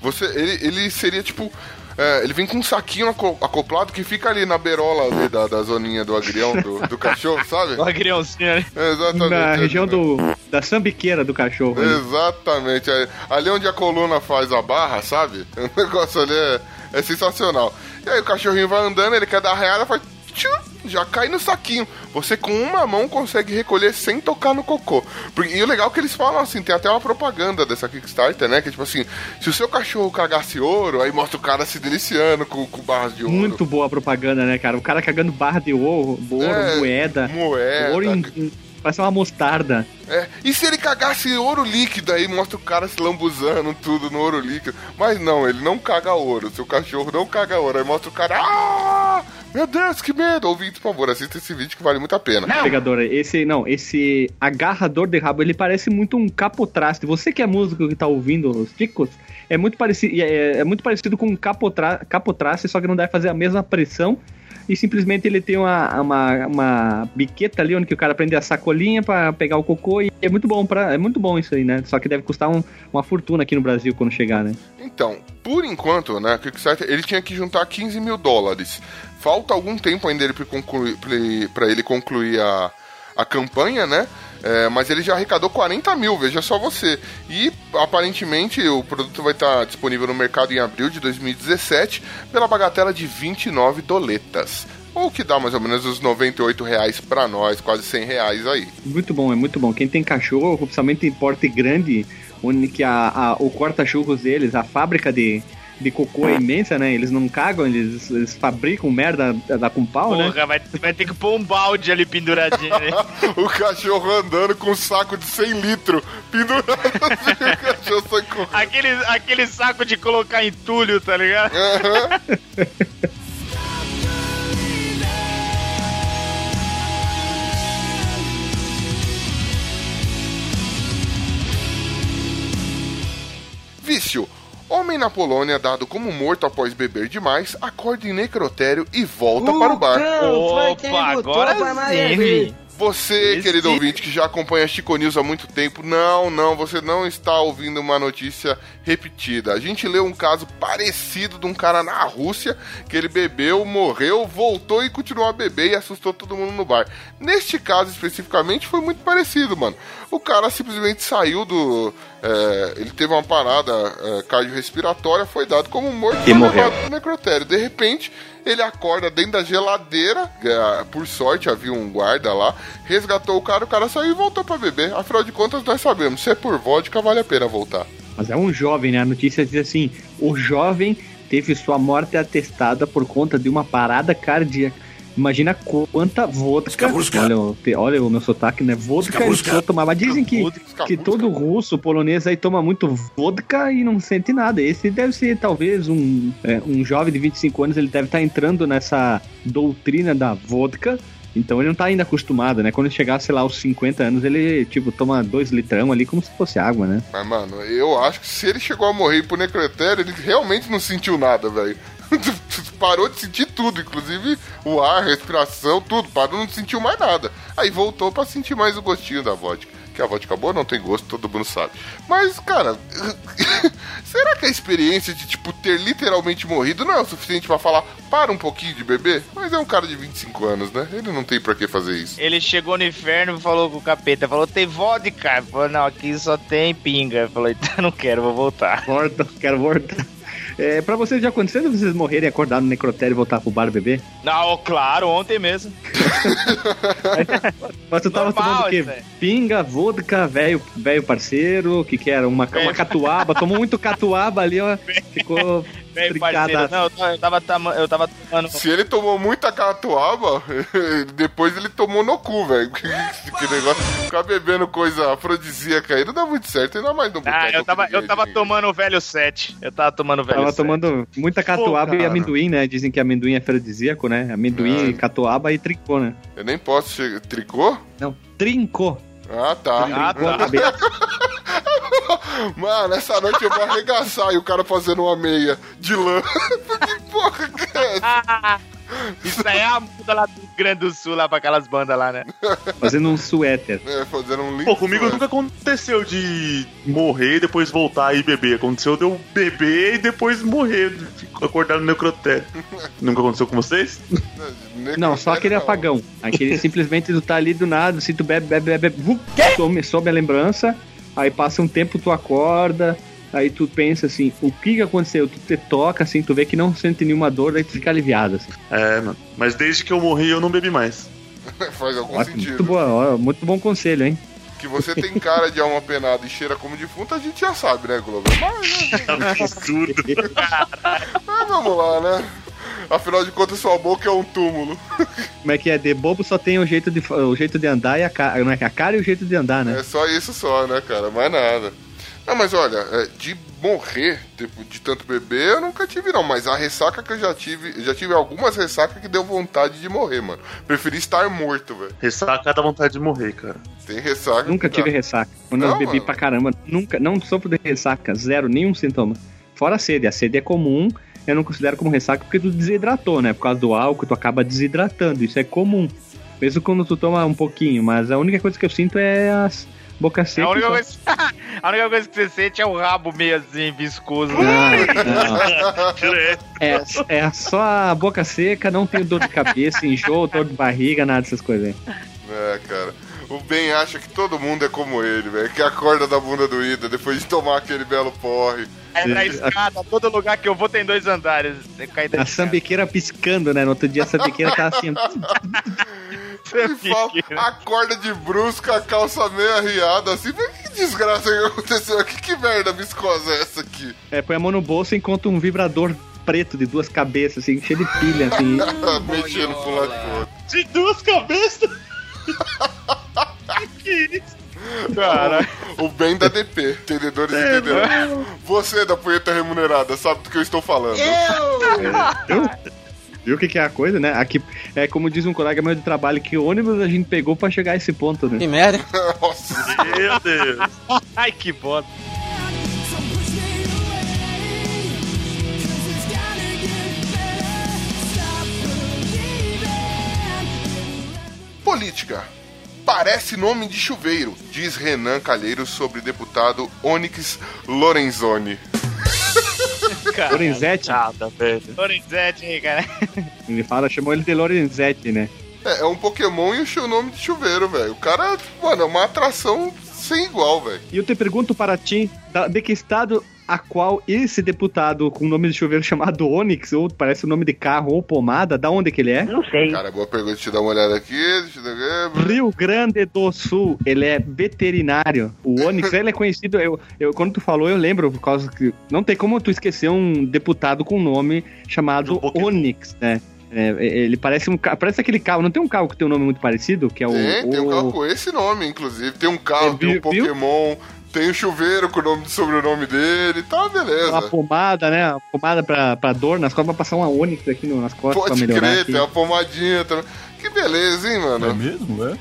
Você, ele, ele seria tipo. é, ele vem com um saquinho aco- acoplado que fica ali na beirola ali da, da zoninha do agrião do, do cachorro, sabe? O agriãozinho, né? Exatamente. Na região do, da sambiqueira do cachorro. né? Exatamente. Ali- Ali onde a coluna faz a barra, sabe? O negócio ali é, é sensacional. E aí o cachorrinho vai andando, ele quer dar arranhada, faz. tchum, Já cai no saquinho. Você com uma mão consegue recolher sem tocar no cocô. E o legal é que eles falam assim, tem até uma propaganda dessa Kickstarter, né? Que é tipo assim, se o seu cachorro cagasse ouro, aí mostra o cara se deliciando com, com barras de ouro. Muito boa a propaganda, né, cara? O cara cagando barra de ouro, ouro É, moeda. moeda. Ouro em, em- parece uma mostarda. É, e se ele cagasse ouro líquido, aí mostra o cara se lambuzando tudo no ouro líquido. Mas não, ele não caga ouro. Seu cachorro não caga ouro. Aí mostra o cara. Ah! Meu Deus, que medo! Ouvinte, por favor, assista esse vídeo que vale muito a pena. Pegador, esse, não, esse agarrador de rabo, ele parece muito um capotraste. Você que é músico que tá ouvindo os ticos, é muito parecido, é, é muito parecido com um capotra, capotraste, só que não deve fazer a mesma pressão. E simplesmente ele tem uma, uma, uma biqueta ali onde o cara prende a sacolinha pra pegar o cocô e é muito bom para é muito bom isso aí, né? Só que deve custar um- uma fortuna aqui no Brasil quando chegar, né? Então, por enquanto, né, Kickstarter, ele tinha que juntar 15 mil dólares. Falta algum tempo ainda ele pra ele concluir a, a campanha, né? É, mas ele já arrecadou 40 mil, veja só você. E aparentemente o produto vai estar disponível no mercado em abril de 2017 pela bagatela de 29 doletas. Ou que dá mais ou menos uns 98 reais pra nós, quase 100 reais aí. Muito bom, é muito bom. Quem tem cachorro, principalmente em porte grande, onde que a, a- o corta-churros deles, a fábrica de, de cocô é imensa, né? Eles não cagam, eles, eles fabricam merda da com pau, né? Porra, vai, vai ter que pôr um balde ali penduradinho, né? o cachorro andando com um saco de 100 litros pendurado assim, o cachorro sai correndo. aquele, aquele saco de colocar entulho, tá ligado? Aham. Vício. Homem na Polônia, dado como morto após beber demais, acorda em necrotério e volta para o bar. Opa, agora sim. Você, Esse- querido ouvinte, que já acompanha Chico News há muito tempo, não, não, você não está ouvindo uma notícia repetida. A gente leu um caso parecido de um cara na Rússia, que ele bebeu, morreu, voltou e continuou a beber e assustou todo mundo no bar. Neste caso especificamente foi muito parecido, mano. O cara simplesmente saiu do. É, ele teve uma parada é, cardiorrespiratória, foi dado como morto E foi morreu. pro necrotério. De repente, ele acorda dentro da geladeira. é, Por sorte, havia um guarda lá. Resgatou o cara, o cara saiu e voltou pra beber. Afinal de contas, nós sabemos: se é por vodka, vale a pena voltar. Mas é um jovem, né? A notícia diz assim: o jovem teve sua morte atestada por conta de uma parada cardíaca. Imagina quanta vodka. Olha, olha o meu sotaque, né? Vodka ele só tomava. Dizem que, que todo russo, polonês aí toma muito vodka e não sente nada. Esse deve ser talvez um, é, um jovem de 25 anos, ele deve estar entrando nessa doutrina da vodka. Então ele não tá ainda acostumado, né? Quando ele chegar, sei lá, aos 50 anos, ele, tipo, toma dois litrão ali como se fosse água, né? Mas, mano, eu acho que se ele chegou a morrer pro necrotério, ele realmente não sentiu nada, velho. Parou de sentir tudo, inclusive o ar, a respiração, tudo. Parou, não sentiu mais nada. Aí voltou pra sentir mais o gostinho da vodka. Que a vodka boa não tem gosto, todo mundo sabe. Mas, cara, será que a experiência de, tipo, ter literalmente morrido não é o suficiente pra falar, para um pouquinho de beber? Mas é um cara de 25 anos, né? Ele não tem pra que fazer isso. Ele chegou no inferno e falou com o capeta, falou, tem vodka? Ele falou, não, aqui só tem pinga. Ele falou, então não quero, vou voltar. Volta, quero voltar. É, pra vocês já aconteceu de vocês morrerem, acordar no necrotério e voltar pro bar beber? Não, claro, ontem mesmo. Mas tu tava Normal tomando o quê? Pinga, vodka, velho velho parceiro, o que que era? Uma, uma catuaba, tomou muito catuaba ali, ó, ficou Bem, parceiro, não, eu tava, eu tava, tama- eu tava tomando... Se ele tomou muita catuaba, depois ele tomou no cu, velho. Que negócio, ficar bebendo coisa afrodisíaca aí não dá muito certo, ainda mais no Ah, eu tava, eu tava tomando o velho 7. Eu tava tomando o velho Tava 7. tomando muita catuaba Pô, e amendoim, né? Dizem que amendoim é afrodisíaco, né? Amendoim, É. catuaba e tricô, né? Eu nem posso chegar. Tricô? Não, trincô. Ah, tá. Ah, Trincô a tá. Mano, essa noite eu vou arregaçar e o cara fazendo uma meia de lã. que porra que é essa? Isso aí é a muda lá do Rio Grande do Sul, lá pra aquelas bandas lá, né? Fazendo um suéter. É, fazendo um link. Pô, comigo nunca aconteceu de morrer e depois voltar e beber. Aconteceu de eu beber e depois morrer, fico acordado no necrotério. nunca aconteceu com vocês? Não, só aquele apagão. Aquele simplesmente tu tá ali do nada, assim, tu bebe, bebe, bebe, bebe, some, some a lembrança, aí passa um tempo, tu acorda, aí tu pensa assim, o que que aconteceu? Tu te toca, assim, tu vê que não sente nenhuma dor, daí tu fica aliviado, assim. É, mano. Mas desde que eu morri eu não bebi mais. Faz algum Ótimo, sentido. muito, boa, ó, muito bom conselho, hein? Que você tem cara de alma penada e cheira como defunto, a gente já sabe, né, Globo? Mas, Absurdo. mas vamos lá, né? Afinal de contas, sua boca é um túmulo. Como é que é? De bobo só tem o jeito de, o jeito de andar e a cara, não é que a cara e o jeito de andar, né? É só isso só, né, cara? Mais nada. Não, mas olha, é, de morrer, tipo, de tanto beber, eu nunca tive, não. Mas a ressaca que eu já tive, eu já tive algumas ressacas que deu vontade de morrer, mano. Preferi estar morto, velho. Ressaca dá vontade de morrer, cara. Tem ressaca. Nunca dá. tive ressaca. Quando Não, eu bebi mano. pra caramba, nunca, não sofro de ressaca, zero, nenhum sintoma. Fora a sede, a sede é comum, eu não considero como ressaca porque tu desidratou, né? Por causa do álcool, tu acaba desidratando, isso é comum. Mesmo quando tu toma um pouquinho, mas a única coisa que eu sinto é as boca A seca. única, e só. coisa, a única coisa que você sente é o rabo meio assim, viscoso. Não, não. É, é só a boca seca, não tenho dor de cabeça, enjoo, dor de barriga, nada dessas coisas aí. É, cara. O Ben acha que todo mundo é como ele, velho. Que acorda da bunda doída depois de tomar aquele belo porre. É na escada, todo lugar que eu vou tem dois andares. Você cai da A sambiqueira piscando, né? No outro dia a sambiqueira tá assim. E fala, acorda de brusca, a calça meio arriada, assim. Mas que desgraça que aconteceu aqui? Que merda viscosa é essa aqui? É, põe a mão no bolso e encontra um vibrador preto de duas cabeças, assim, cheio de pilha, assim. Mexendo pro lado. De duas cabeças? Que isso? Cara, O bem da DP, entendedores entenderam. Você da punheta remunerada, sabe do que eu estou falando. Viu? Viu o que, que é a coisa, né? Aqui, é como diz um colega meu de trabalho, que ônibus a gente pegou pra chegar a esse ponto, né? Que merda. Nossa, Meu Deus. ai que bosta. Política. Parece nome de chuveiro, diz Renan Calheiros sobre deputado Onyx Lorenzoni. Lorenzetti, Nada, velho. Lorenzetti cara. ele fala, chamou ele de Lorenzetti, né? É, é um Pokémon e o seu nome de chuveiro, velho. O cara, mano, é uma atração sem igual, velho. E eu te pergunto para ti, de que estado a qual esse deputado com o nome de chuveiro chamado Onix, ou parece o nome de carro ou pomada, da onde que ele é? Cara, boa pergunta. Deixa eu dar uma olhada aqui. Deixa eu dar... Rio Grande do Sul, ele é veterinário. O Onix, ele é conhecido. Eu, eu, quando tu falou, eu lembro, por causa que. Não tem como tu esquecer um deputado com nome chamado Do Pokémon. Onix, né? É, ele parece um parece aquele carro. Não tem um carro que tem um nome muito parecido? Que é o. Tem, tem um o- carro com esse nome, inclusive. Tem um carro, É, tem um viu- Pokémon, tem um chuveiro com o nome de sobrenome dele. Tá, Uma beleza. pomada, né? Uma pomada pra, pra dor nas costas, pra passar uma Onix aqui no- nas costas pra Pode melhorar. crer, aqui. tem uma pomadinha também. Que beleza, hein, mano? É mesmo, é?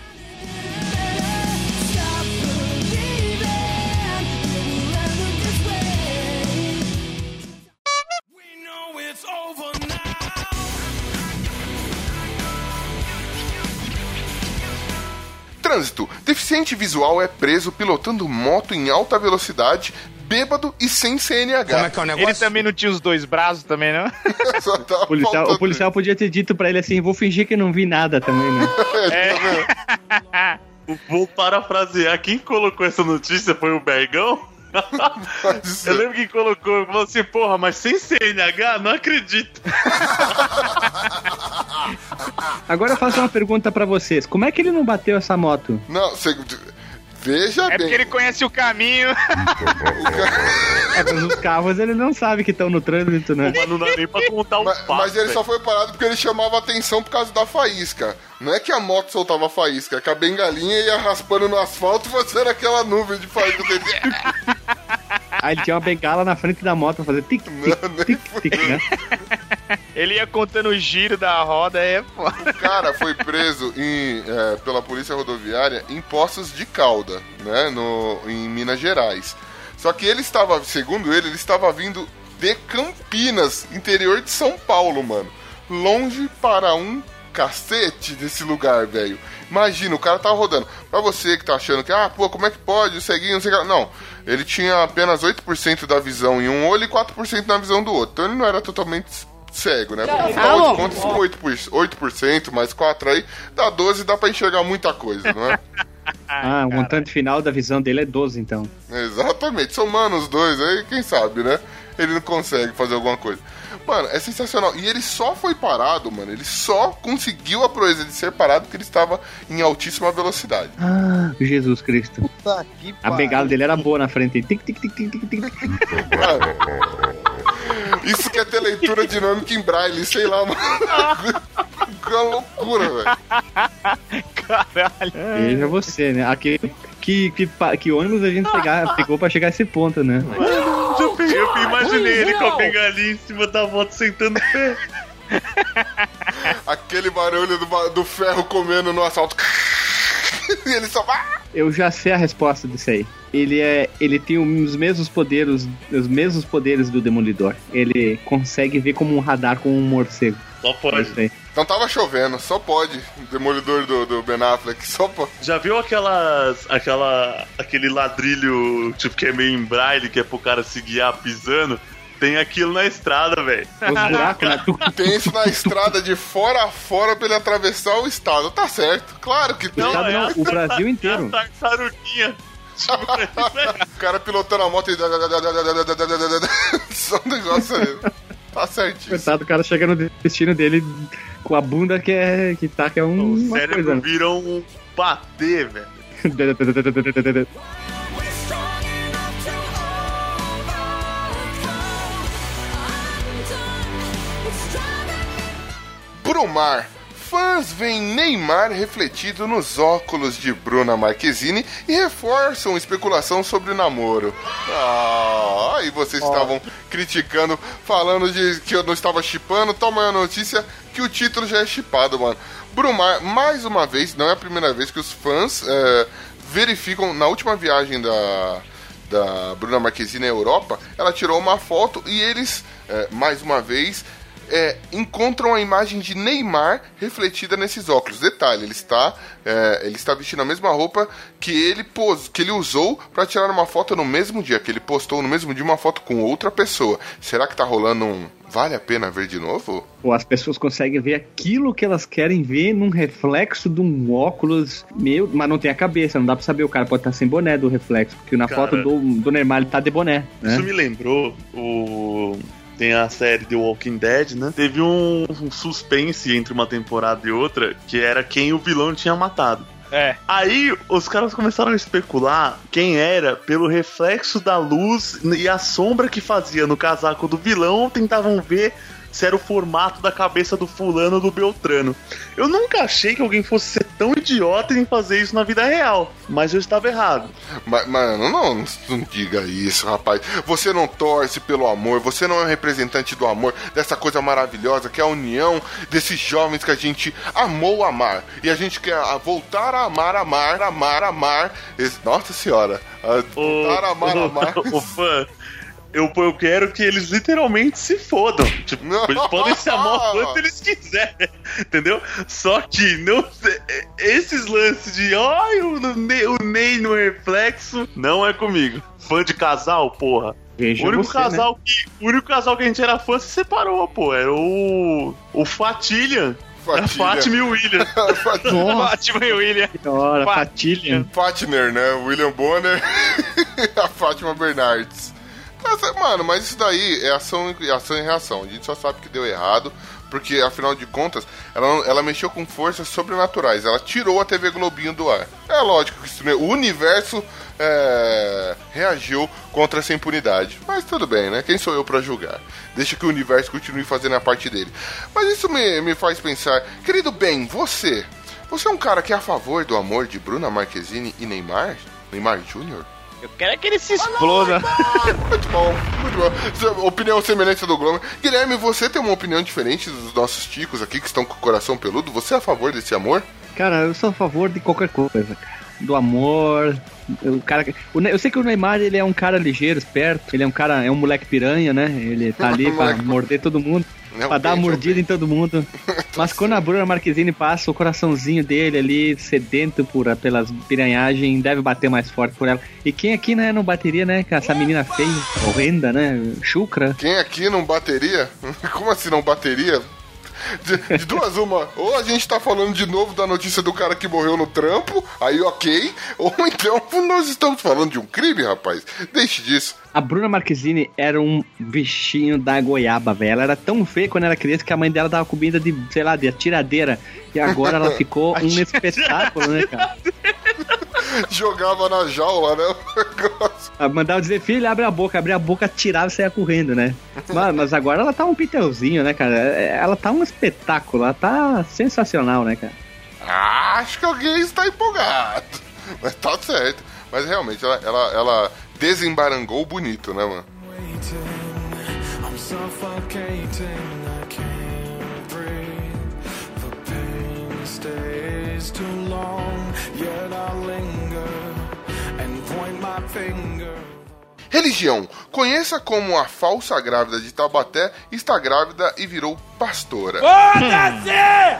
Trânsito. Deficiente visual é preso pilotando moto em alta velocidade, bêbado e sem CNH. Ele também não tinha os dois braços também, não? Só tá O policial, o policial podia ter dito pra ele assim: vou fingir que não vi nada também, né? Vou parafrasear. Quem colocou essa notícia foi o Bergão? Pode ser. Eu lembro que colocou, falou assim, porra, mas sem CNH? Não acredito. Agora eu faço uma pergunta pra vocês: como é que ele não bateu essa moto? Não, você... Veja É bem. porque ele conhece o caminho. É, mas os carros ele não sabe que estão no trânsito, né? Mas não dá nem pra contar um Mas, passo. mas ele velho. só foi parado porque ele chamava atenção por causa da faísca. Não é que a moto soltava faísca, é que a bengalinha ia raspando no asfalto e você era aquela nuvem de faísca dele. Aí ele tinha uma bengala na frente da moto pra fazer tic, Não, tic, nem tic, tic, né? Ele ia contando o giro da roda, é foda. O cara foi preso em, é, pela polícia rodoviária em Poços de Calda, né, no, em Minas Gerais. Só que ele estava, segundo ele, ele estava vindo de Campinas, interior de São Paulo, mano. Longe para um cacete desse lugar, velho. Imagina, o cara tava rodando. Pra você que tá achando que, ah, pô, como é que pode? O ceguinho, não sei o que. Não, ele tinha apenas 8% da visão em um olho e 4% na visão do outro. Então ele não era totalmente cego, né? Porque, afinal de contas, 8%, 8% mais 4 aí, dá 12 dá pra enxergar muita coisa, não é? Ah, o montante final da visão dele é 12, então. Exatamente, somando os dois aí, quem sabe, né? Ele não consegue fazer alguma coisa. Mano, é sensacional. E ele só foi parado, mano. Ele só conseguiu a proeza de ser parado porque ele estava em altíssima velocidade. Ah, Jesus Cristo. Puta que A bengala dele era boa na frente. Tic, tic, tic, tic, tic, tic. Isso que é ter leitura dinâmica em braille, sei lá, mano. Que uma loucura, velho. Caralho. Veja você, né? Aqui, que, que, que ônibus a gente pegar, pegou pra chegar a esse ponto, né? Eu, eu imaginei ele com a bengalinha em cima da moto sentando o pé. Aquele barulho do, do ferro comendo no asfalto. E ele só vai. Eu já sei a resposta disso aí. Ele é, ele tem os mesmos poderes, os mesmos poderes do Demolidor. Ele consegue ver como um radar com um morcego. Só É pode. isso aí. Então tava chovendo, só pode. O demolidor do, do Ben Affleck, só pode. Já viu aquelas. aquela. aquele ladrilho, tipo, que é meio em braille, que é pro cara se guiar pisando? Tem aquilo na estrada, velho. Os buracos, né? Tem isso na estrada de fora a fora pra ele atravessar o estado. Tá certo, claro que tem. Estado não, a o Brasil inteiro. a tartaruguinha. O cara pilotando a moto e. Só um negócio ali. Tá certíssimo. Coitado, o cara chega no destino dele com a bunda que é que tá que é O um, uma cérebro coisa. vira um bater, velho. Brumar. Fãs veem Neymar refletido nos óculos de Bruna Marquezine e reforçam especulação sobre o namoro. Ah, e vocês estavam criticando, falando de que eu não estava chipando. Toma a notícia que o título já é chipado, mano. Brumar, mais uma vez, não é a primeira vez que os fãs eh, verificam na última viagem da, da Bruna Marquezine à Europa, ela tirou uma foto e eles, eh, mais uma vez, é, encontram a imagem de Neymar refletida nesses óculos. Detalhe, ele está, é, ele está vestindo a mesma roupa que ele pos, que ele usou para tirar uma foto no mesmo dia, que ele postou no mesmo dia uma foto com outra pessoa. Será que tá rolando um vale a pena ver de novo? Ou as pessoas conseguem ver aquilo que elas querem ver num reflexo de um óculos meu, mas não tem a cabeça, não dá pra saber. O cara pode estar sem boné do reflexo, porque na Cara. foto do, do Neymar ele tá de boné, né? Isso me lembrou o. Tem a série The Walking Dead, né? Teve um, um suspense entre uma temporada e outra, que era quem o vilão tinha matado. É. Aí os caras começaram a especular quem era pelo reflexo da luz e a sombra que fazia no casaco do vilão, tentavam ver se era o formato da cabeça do fulano do Beltrano. Eu nunca achei que alguém fosse ser tão idiota em fazer isso na vida real, mas eu estava errado. Ma- Mano, não, não diga isso, rapaz. Você não torce pelo amor, você não é um representante do amor, dessa coisa maravilhosa que é a união desses jovens que a gente amou amar. E a gente quer voltar a amar, amar, amar, amar. Nossa senhora. ah, Voltar a amar, amar. o fã. Eu, eu quero que eles literalmente se fodam. Tipo, Não. eles podem se amar o quanto eles quiserem, entendeu? Só que não, esses lances de ai, o Ney, o Ney no reflexo não é comigo. Fã de casal, porra. Veja O único, você, né? casal que, o único casal que a gente era fã se separou, pô. Era o. O Fatilha. Fatilha. Fátima e o William. Fátima e William. que hora, Fa- Fatilha. Fatner, né? William Bonner e a Fátima Bernardes. Tá certo, Mano, mas isso daí é ação, e- ação e reação. A gente só sabe que deu errado, porque afinal de contas, ela, ela mexeu com forças sobrenaturais. Ela tirou a TV Globinho do ar. É lógico que isso, o universo é, reagiu contra essa impunidade. Mas tudo bem, né? Quem sou eu pra julgar? Deixa que o universo continue fazendo a parte dele. Mas isso me, me faz pensar, querido Ben, você. Você é um cara que é a favor do amor de Bruna Marquezine e Neymar? Neymar Jr.? Eu quero é que ele se exploda. Muito bom, muito bom. Opinião semelhante do Glomer. Guilherme, você tem uma opinião diferente dos nossos ticos aqui que estão com o coração peludo? Você é a favor desse amor? Cara, eu sou a favor de qualquer coisa, cara. Do amor. O cara, o Ne- eu sei que o Neymar ele é um cara ligeiro, esperto. Ele é um cara, é um moleque piranha, né? Ele tá ali pra morder todo mundo. Não, pra dar mordida em todo mundo. Mas quando a Bruna Marquezine passa, o coraçãozinho dele ali, sedento por, pelas piranhagens, deve bater mais forte por ela. E quem aqui, né, não bateria, né, com essa menina feia, horrenda, né? Chucra. Quem aqui não bateria? Como assim não bateria? De, de duas uma, ou a gente tá falando de novo da notícia do cara que morreu no trampo, aí ok, ou então nós estamos falando de um crime, rapaz. Deixe disso. A Bruna Marquezine era um bichinho da goiaba, velho. Ela era tão feia quando era criança que a mãe dela dava comida de, sei lá, de atiradeira. E agora ela ficou um espetáculo, né, cara? Jogava na jaula, né? Ela Mandava dizer, filho, abre a boca, abre a boca, tirava e saia correndo, né? Mas, mas agora ela tá um pitelzinho, né, cara? É- Ela tá um espetáculo, ela tá sensacional, né, cara? Ah, acho que alguém está empolgado. Mas tá certo. Mas realmente, ela, ela, ela desembarangou bonito, né, mano? waiting. I'm suffocating. I can't breathe. The pain stays too long. Yet I linger Religião. Conheça como a falsa grávida de Taubaté está grávida e virou pastora.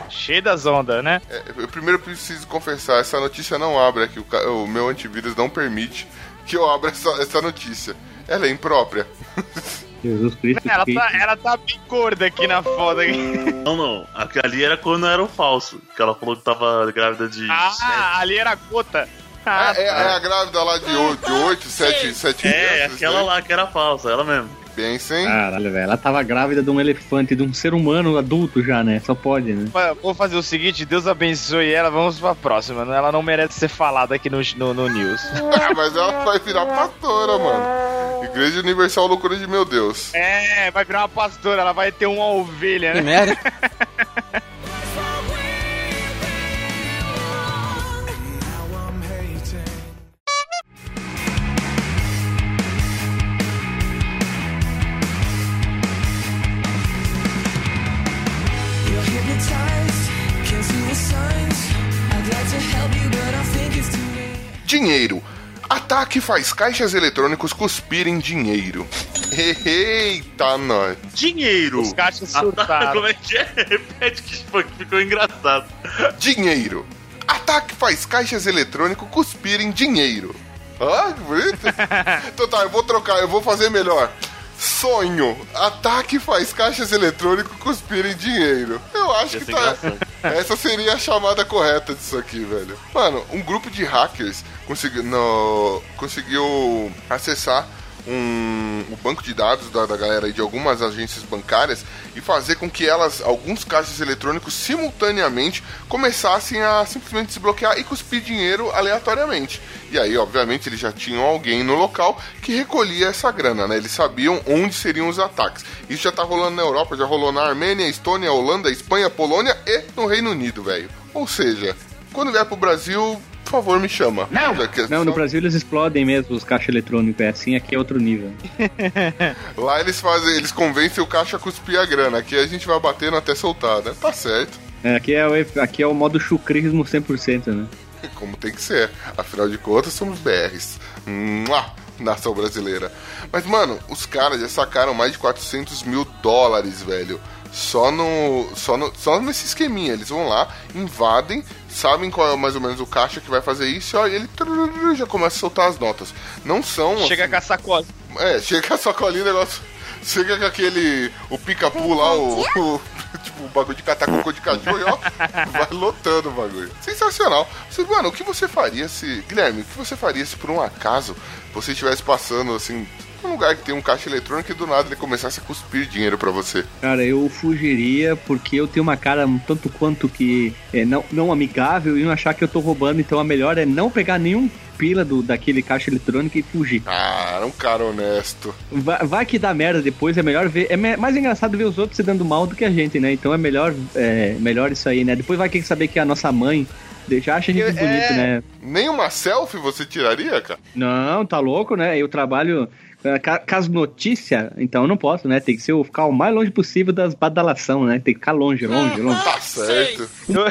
Cheio das ondas, né? É, eu primeiro preciso confessar, essa notícia não abre aqui, o, o meu antivírus não permite que eu abra essa, essa notícia. Ela é imprópria. Jesus Cristo. Ela tá, ela tá bem gorda aqui na foto. Aqui. Não, não. Ali era quando era o falso. Que ela falou que tava grávida de. Ah, ali era a gota. Ah, É, é- é a grávida lá de 8, 7, 7 É, aquela lá que era falsa, ela mesmo. Bem sim. Caralho, velho. Ela tava grávida de um elefante, de um ser humano adulto já, né? Só pode, né? Vou fazer o seguinte, Deus abençoe ela, vamos pra próxima. né? Ela não merece ser falada aqui no, no, no news. Ah, mas ela vai virar pastora, mano. Igreja Universal Loucura de Meu Deus. É, vai virar uma pastora, ela vai ter uma ovelha, né? merda. Dinheiro. Ataque faz caixas eletrônicos cuspirem dinheiro. Eita, nós. Dinheiro! Os caixas surtaram. Como é que é? Repete que ficou, que ficou engraçado. Dinheiro. Ataque faz caixas eletrônicos cuspirem dinheiro. Ah, que bonito. então tá, eu vou trocar, eu vou fazer melhor. Sonho. Ataque faz caixas eletrônicos cuspirem dinheiro. Eu acho Ia que tá. engraçado. Essa seria a chamada correta disso aqui, velho. Mano, um grupo de hackers conseguiu, no- conseguiu acessar um, o banco de dados da, da galera de algumas agências bancárias e fazer com que elas, alguns caixas eletrônicos, simultaneamente começassem a simplesmente desbloquear e cuspir dinheiro aleatoriamente. E aí, obviamente, eles já tinham alguém no local que recolhia essa grana, né? Eles sabiam onde seriam os ataques. Isso já tá rolando na Europa, já rolou na Armênia, Estônia, Holanda, Espanha, Polônia e no Reino Unido, velho. Ou seja, quando vier pro Brasil, por favor, me chama. Não, Não, no Brasil eles explodem mesmo os caixas eletrônicos. É assim, aqui é outro nível. Lá eles fazem, eles convencem o caixa a cuspir a grana. Aqui a gente vai batendo até soltar, né? Tá certo. É, aqui, é o, aqui é o modo chucrismo 100%, né? Como tem que ser. Afinal de contas, somos BRs. Mua! nação brasileira. Mas, mano, os caras já sacaram mais de 400 mil dólares, velho. Só no, só no. Só nesse esqueminha. Eles vão lá, invadem, sabem qual é mais ou menos o caixa que vai fazer isso, e ó, ele já começa a soltar as notas. Não são. Chega assim, com a sacola. É, chega com a sacolinha, o negócio. Chega com aquele. O pica-pu lá, o, o- Tipo, o bagulho de catar cocô de cachorro e ó, vai lotando o bagulho. Sensacional. Você, mano, o que você faria se. Guilherme, o que você faria se por um acaso você estivesse passando assim. Num lugar que tem um caixa eletrônico e do nada ele começasse a cuspir dinheiro pra você? Cara, eu fugiria porque eu tenho uma cara um tanto quanto que é não, não amigável e não achar que eu tô roubando, então a melhor é não pegar nenhum pila do, daquele caixa eletrônico e fugir. Ah, era um cara honesto. Vai, vai que dá merda depois, é melhor ver. É me- mais engraçado ver os outros se dando mal do que a gente, né? Então é melhor, é, melhor isso aí, né? Depois vai querer saber que a nossa mãe já acha a gente Eu- bonito, é. né? Nem uma selfie você tiraria, cara? Não, tá louco, né? Eu trabalho. É, ca- Caso notícia, então eu não posso, né? Tem que ser ficar o mais longe possível das badalação, né? Tem que ficar longe, longe, longe. Tá certo. Eu,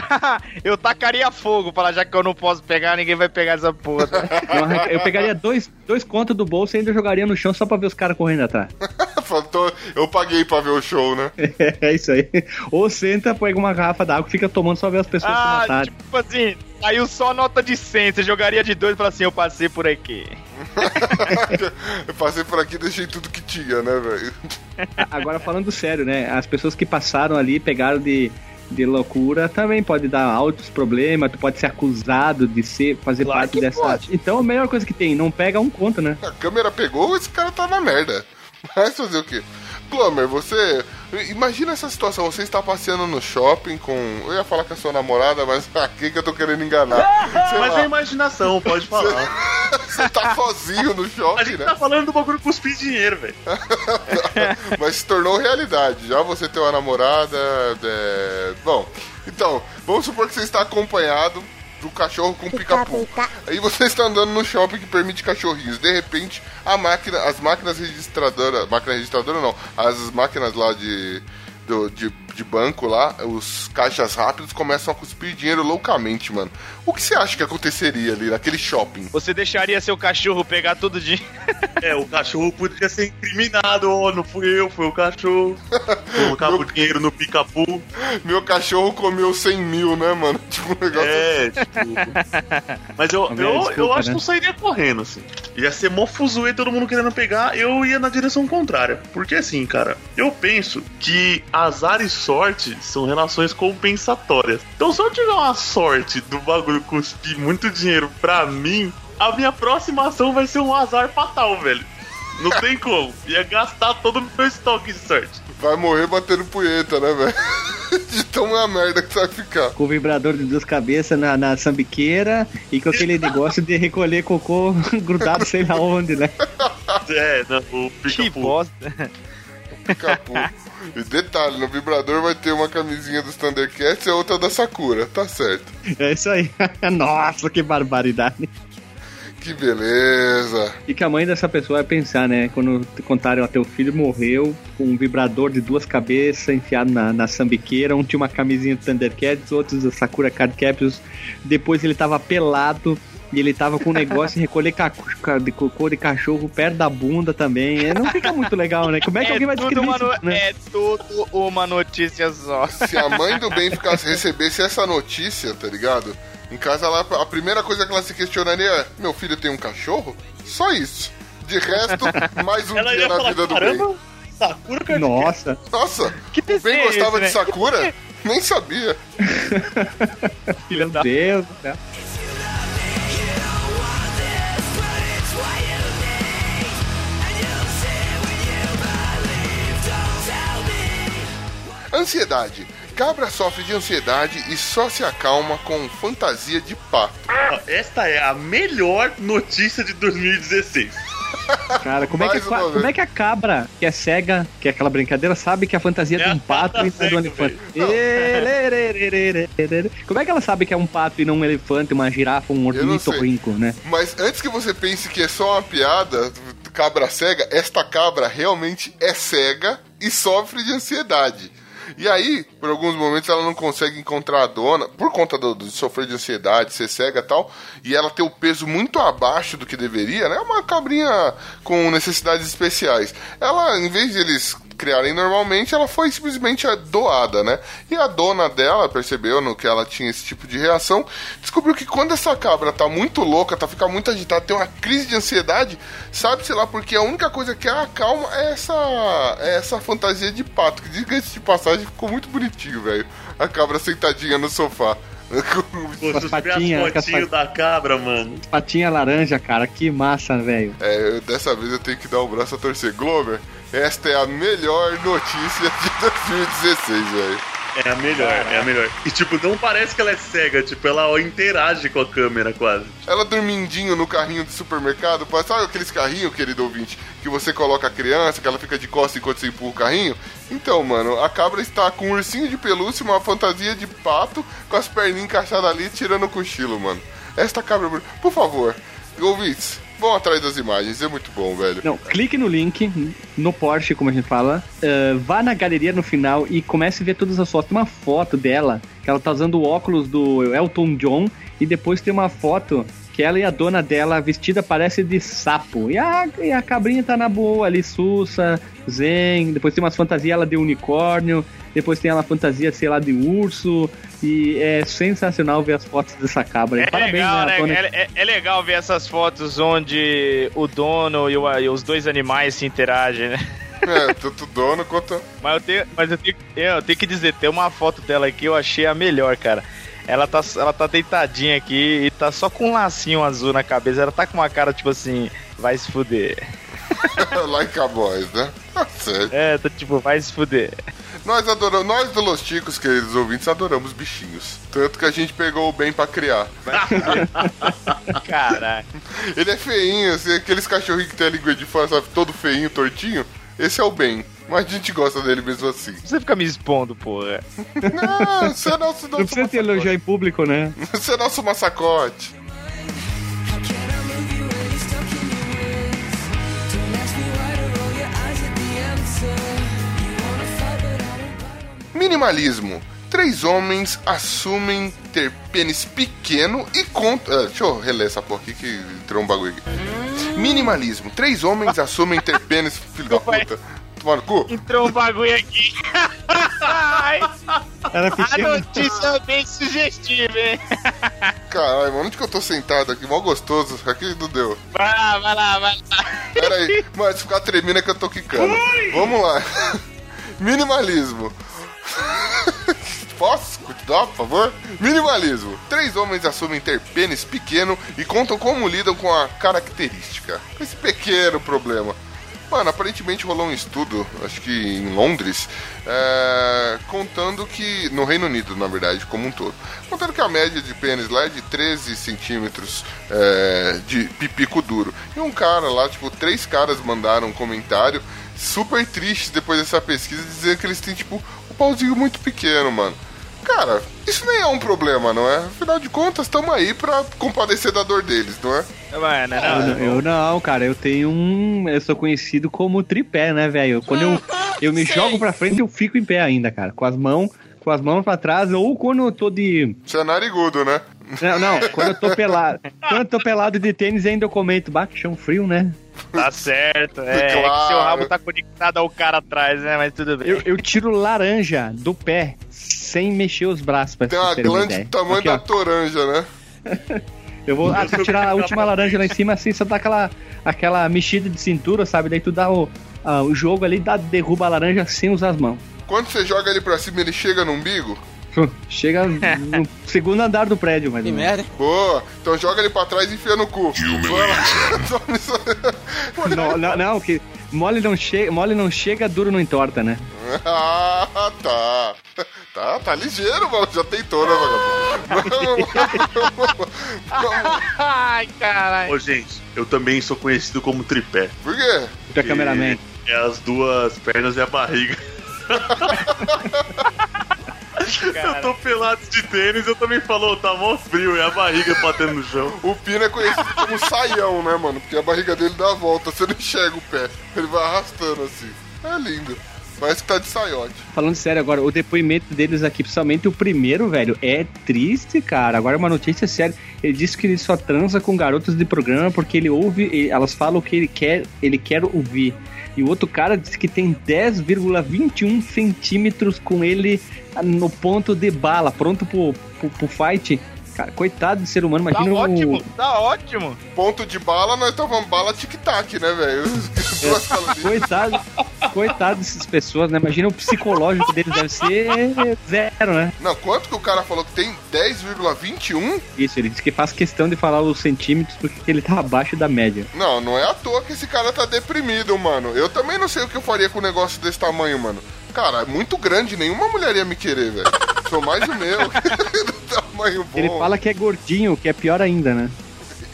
eu tacaria fogo, pra já que eu não posso pegar, ninguém vai pegar essa porra. Eu, pegaria dois, dois contos do bolso e ainda jogaria no chão só pra ver os caras correndo atrás. Eu paguei pra ver o show, né? É isso aí. Ou senta, pega uma garrafa d'água e fica tomando só ver as pessoas se Ah, matarem. tipo assim, saiu só nota de 100, você jogaria de dois e fala assim, eu passei por aqui. eu passei por aqui e deixei tudo que tinha, né, velho? Agora falando sério, né? As pessoas que passaram ali pegaram de, de loucura também pode dar altos problemas, tu pode ser acusado de ser, fazer Claro parte dessa. pode. Então a melhor coisa que tem, não pega um conto, né? A câmera pegou, esse cara tá na merda. Vai fazer o quê? Glomer, você. Imagina essa situação, você está passeando no shopping com. Eu ia falar com a sua namorada, mas a quem que eu tô querendo enganar? Sei Mas lá, é imaginação, pode falar. você tá sozinho no A shopping, gente né? tá falando do bagulho cuspir dinheiro, velho. Mas se tornou realidade. Já você tem uma namorada. é, Bom, então, vamos supor que você está acompanhado do cachorro com pica-pu. Aí você está andando no shopping que permite cachorrinhos. De repente, a máquina, as máquinas registradoras. Máquina registradora não. As máquinas lá de. do- de, de banco lá, os caixas rápidos começam a cuspir dinheiro loucamente, mano. O que você acha que aconteceria ali naquele shopping? Você deixaria seu cachorro pegar todo dia? É, o cachorro podia ser incriminado. Ó, não fui eu, foi o cachorro. Colocava o dinheiro no pica-pu. Meu cachorro comeu 100 mil, né, mano? Tipo um negócio. É, tipo. Mas eu, eu, eu desculpa, acho que né? eu sairia correndo, assim. Ia ser mó fuzuê, todo mundo querendo pegar, eu ia na direção contrária. Porque assim, cara, eu penso que azar e sorte são relações compensatórias. Então se eu tiver uma sorte do bagulho cuspir muito dinheiro pra mim, a minha próxima ação vai ser um azar fatal, velho. Não tem como. Ia gastar todo o meu estoque de sorte. Vai morrer batendo punheta, né, velho? De tão uma merda que vai ficar. Com o vibrador de duas cabeças na, na sambiqueira e com aquele negócio de recolher cocô grudado sei lá onde, né? É, não, o Que pica-pu. bosta. Capô. E detalhe, no vibrador vai ter uma camisinha dos Thundercats e a outra da Sakura, tá certo. É isso aí. Nossa, que barbaridade. Que beleza. E que a mãe dessa pessoa vai pensar, né? Quando contaram, ó, teu filho morreu com um vibrador de duas cabeças enfiado na, na sambiqueira. Um tinha uma camisinha do Thundercats, outros do Sakura Card Captors. Depois ele tava pelado e ele tava com um negócio de recolher de cocô de cachorro perto da bunda também. É, não fica muito legal, né? Como é que alguém vai descrever uma isso, no- né? é tudo uma notícia só. Se a mãe do bem ficasse recebesse essa notícia, tá ligado? Em casa lá, a primeira coisa que ela se questionaria é: meu filho tem um cachorro? Só isso. De resto, mais um Ela dia ia na falar, vida do bem. caramba, Sakura Card Nossa, Nossa, Que o bem desenho é gostava esse, de né? Sakura? Nem sabia. meu Deus do céu. Ansiedade. Cabra sofre de ansiedade e só se acalma com fantasia de pato. Ah, esta é a melhor notícia de 2016. Cara, como é, que, como é que a cabra, que é cega, que é aquela brincadeira, sabe que a fantasia é de um pato e não de um elefante? Como é que ela sabe que é um pato e não um elefante, uma girafa, um ornitorrinco, né? Mas antes que você pense que é só uma piada, cabra cega, esta cabra realmente é cega e sofre de ansiedade. E aí, por alguns momentos, ela não consegue encontrar a dona, por conta do, de sofrer de ansiedade, ser cega e tal, e ela ter o peso muito abaixo do que deveria, né? É uma cabrinha com necessidades especiais. Ela, em vez de eles criarem normalmente, ela foi simplesmente doada, né? E a dona dela percebeu no que ela tinha esse tipo de reação, descobriu que quando essa cabra tá muito louca, tá fica muito agitada, tem uma crise de ansiedade, sabe-se lá porque a única coisa que a acalma é essa é essa fantasia de pato, que diga-se de passagem, ficou muito bonitinho, velho. A cabra sentadinha no sofá. Pô, Com as patinhas, as da cabra, mano. Patinha laranja, cara, que massa, velho. É, eu- dessa vez eu tenho que dar o braço a torcer. Glover, esta é a melhor notícia de 2016, velho. É a melhor, é a melhor. E tipo, não parece que ela é cega, tipo, ela ó, interage com a câmera quase. Ela dormindinho no carrinho do supermercado, sabe aqueles carrinhos, querido ouvinte, que você coloca a criança, que ela fica de costas enquanto você empurra o carrinho? Então, mano, a cabra está com um ursinho de pelúcia, uma fantasia de pato, com as perninhas encaixadas ali, tirando o cochilo, mano. Esta cabra, por favor, ouvintes, vão atrás das imagens, é muito bom, velho. Não, clique no link, no Porsche, como a gente fala, eh, vá na galeria no final e comece a ver todas as fotos. Tem uma foto dela, que ela tá usando o óculos do Elton John, e depois tem uma foto que ela e a dona dela vestida parece de sapo. E a, e a cabrinha tá na boa ali, sussa, zen. Depois tem umas fantasias ela de unicórnio, depois tem ela fantasia, sei lá, de urso. E é sensacional ver as fotos dessa cabra. É Parabéns, legal, né, né? dona- É, é- é legal ver essas fotos onde o dono e, o- e os dois animais se interagem, né? É, tanto dono quanto. Mas eu tenho, mas eu tenho, eu tenho que dizer, tem uma foto dela aqui que eu achei a melhor, cara. Ela tá, ela tá deitadinha aqui e tá só com um lacinho azul na cabeça. Ela tá com uma cara tipo assim, vai se fuder. like a boys, né? Tá certo. É, tá tipo, vai se fuder. Nós adoramos, nós do Los Ticos, queridos ouvintes, adoramos bichinhos. Tanto que a gente pegou o bem pra criar. Caralho. Ele é feinho, assim, aqueles cachorrinhos que tem a língua de fora, sabe, todo feinho, tortinho. Esse é o bem. Mas a gente gosta dele mesmo assim. Você fica me expondo, porra. Não, você é nosso, Não precisa te elogiar em público, né? Você é nosso massacote. Minimalismo. Três homens assumem ter pênis pequeno e contam. Ah, deixa eu reler essa porra aqui que entrou um bagulho aqui. Minimalismo. Três homens assumem ter pênis. Filho da puta. Tomar no cu? Entrou um bagulho aqui. Era a notícia é bem sugestiva, hein? Caralho, mano, onde que eu tô sentado aqui? Mó gostoso. Aqui não deu. Vai lá, vai lá, vai lá. Pera aí, mas se ficar tremendo é que eu tô quicando. Vamos lá. Minimalismo. Posso continuar, por favor? Minimalismo. Três homens assumem ter pênis pequeno e contam como lidam com a característica. Esse pequeno problema. Mano, aparentemente rolou um estudo, acho que em Londres, é, contando que. No Reino Unido, na verdade, como um todo. Contando que a média de pênis lá é de 13 centímetros é, de pipico duro. E um cara lá, tipo, três caras mandaram um comentário super triste depois dessa pesquisa, dizendo que eles têm, tipo, um pauzinho muito pequeno, mano. Cara, isso nem é um problema, não é? Afinal de contas, estamos aí pra compadecer da dor deles, não é? Mano, Eu, não, não- eu não, cara, eu tenho um. Eu sou conhecido como tripé, né, velho? Quando eu, eu me jogo pra frente, eu fico em pé ainda, cara. Com as mãos, com as mãos pra trás, ou quando eu tô de. Você é narigudo, né? Não, não, quando eu tô pelado. Quando eu tô pelado de tênis, ainda eu comento, bah, que chão frio, né? tá certo. É, é que Claro. seu rabo tá conectado ao cara atrás, né? Mas tudo bem. Eu, eu tiro laranja do pé sem mexer os braços, pra Tem uma glande ideia. do tamanho Aqui, da ó. toranja, né? Eu vou ah, tirar a última laranja lá em cima, assim, só dá aquela, aquela mexida de cintura, sabe? Daí tu dá o, ah, o jogo ali, dá, derruba a laranja sem usar as mãos. Quando você joga ele pra cima, ele chega no umbigo? Chega no segundo andar do prédio, mas. Que merda. Boa! Então joga ele pra trás e enfia no cu. Não, não, não, que mole não, chega, mole não chega, duro não entorta, né? ah, tá. Tá, tá ligeiro, mano. Já tentou, né, vagabundo? Ai, caralho. Ô, gente, eu também sou conhecido como tripé. Por quê? Tu é cameraman. É as duas pernas e a barriga. Eu tô pelado de tênis, eu também falou, tá mó frio, é a barriga batendo no chão. O Pino é conhecido como saião, né, mano? Porque a barriga dele dá a volta, você não enxerga o pé. Ele vai arrastando assim. É lindo. Parece que tá de saiote. Falando sério agora, o depoimento deles aqui, principalmente o primeiro, velho, é triste, cara. Agora uma notícia séria. Ele disse que ele só transa com garotas de programa porque ele ouve, elas falam o que ele quer, ele quer ouvir. E o outro cara disse que tem 10,21 centímetros com ele no ponto de bala, pronto pro, pro, pro fight. Cara, coitado de ser humano, Tá imagina ótimo, o. tá ótimo. Ponto de bala, nós tomamos bala tic-tac, né, velho? Calorias. Coitado, coitado dessas pessoas, né? Imagina o psicológico deles deve ser zero, né? Não, quanto que o cara falou que tem? 10,21? Isso, ele disse que faz questão de falar os centímetros porque ele tá abaixo da média. Não, não é à toa que esse cara tá deprimido, mano. Eu também não sei o que eu faria com um negócio desse tamanho, mano. Cara, é muito grande, nenhuma mulher ia me querer, velho. Sou mais o meu. Do tamanho bom. Ele fala que é gordinho, que é pior ainda, né?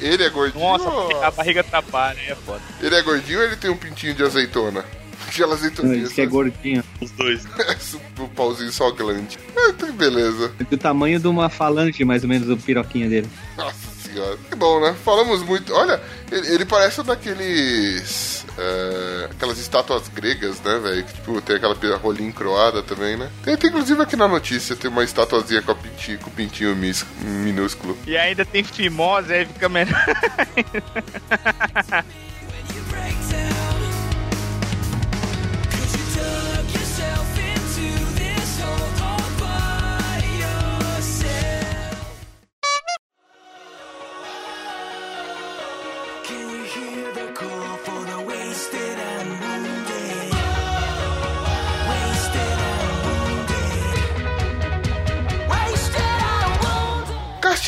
Ele é gordinho? Nossa, ou- a barriga atrapalha, é foda. Ele é gordinho ou ele tem um pintinho de azeitona? Aquela Ele azeitoninha. diz que é gordinho. Os dois. o pauzinho só glande. Ah, tá beleza. Do tamanho de uma falange, mais ou menos, o piroquinho dele. Nossa senhora. Que bom, né? Falamos muito. Olha, ele, ele parece um daqueles. É, aquelas estátuas gregas, né, velho? Que tipo, tem aquela rolinha encroada também, né? Tem, tem, inclusive aqui na notícia, tem uma estatuazinha com, com o pintinho mis- minúsculo. E ainda tem fimose, aí fica melhor.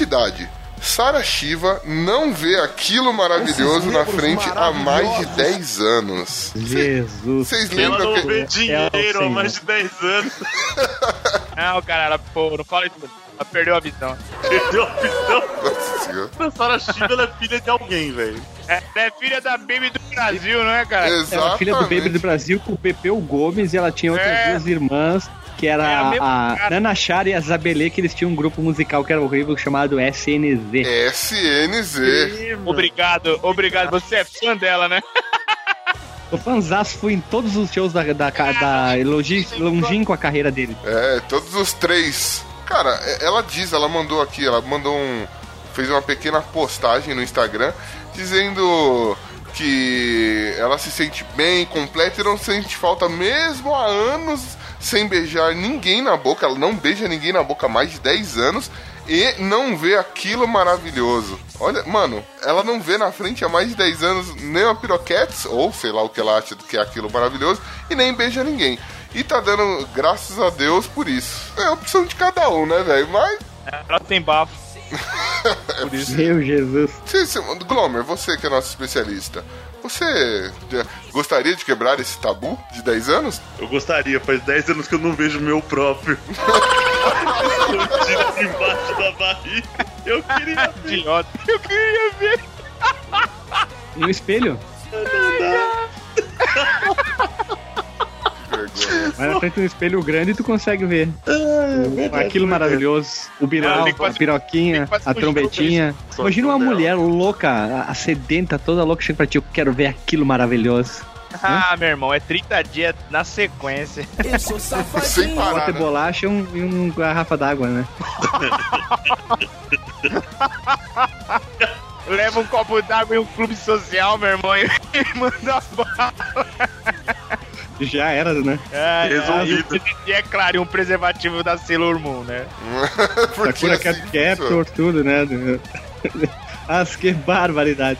wounded. Castidade. Sara Shiva não vê aquilo maravilhoso na frente há mais de 10 anos. Jesus. Vocês Ela lembram não que. vê É dinheiro o há mais de 10 anos. Não, cara, ela, pô, não fala isso. Ela perdeu a visão. Perdeu a visão. Nossa senhora. A Sarah Shiva ela é filha de alguém, velho. É, ela é filha da Baby do Brasil, não é, cara? Ela é Exatamente. filha do Baby do Brasil com o Pepeu Gomes e ela tinha outras É. duas irmãs, que era É a a. Nana Chara e a Zabelê, que eles tinham um grupo musical que era horrível chamado SNZ. SNZ. Obrigado, obrigado. Você é fã dela, né? O fanzaço fui em todos os shows da, da, da longi- longínqua carreira dele. É, todos os três. Cara, é- ela diz, ela mandou aqui, ela mandou um. fez uma pequena postagem no Instagram dizendo que ela se sente bem, completa e não sente falta mesmo há anos sem beijar ninguém na boca. Ela não beija ninguém na boca há mais de 10 anos e não vê aquilo maravilhoso. Olha, mano, ela não vê na frente há mais de 10 anos nem uma piroquetes, ou sei lá o que ela acha que é aquilo maravilhoso, e nem beija ninguém. E tá dando graças a Deus por isso. É a opção de cada um, né, velho? Mas. Ela tem bafo. Por isso. Meu Jesus. Você, você, Glomer, você que é nosso especialista, você eh, gostaria de quebrar esse tabu de 10 anos? Eu gostaria, faz 10 anos que eu não vejo o meu próprio. Escondido embaixo da barriga. Eu queria ver. Idiota. Eu queria ver. E o espelho? Que vergonha. Vai na frente do espelho grande e tu consegue ver. Aquilo maravilhoso. O Ah, bilau, que a piroquinha, a trombetinha. Imagina uma dela. mulher louca, a- a sedenta, toda louca, chega pra ti, eu quero ver aquilo maravilhoso. Ah, meu irmão, é 30 dias na sequência. Eu sou Sem safadinho. parar, Bota né? bolacha e um, e um garrafa d'água, né? Leva um copo d'água e um clube social, meu irmão, e manda bala. Já era, né? Ah, Resolvido. E é claro, um preservativo da Sailor Moon, né? Sakura assim, Cat Captor, tudo, né? As que barbaridade.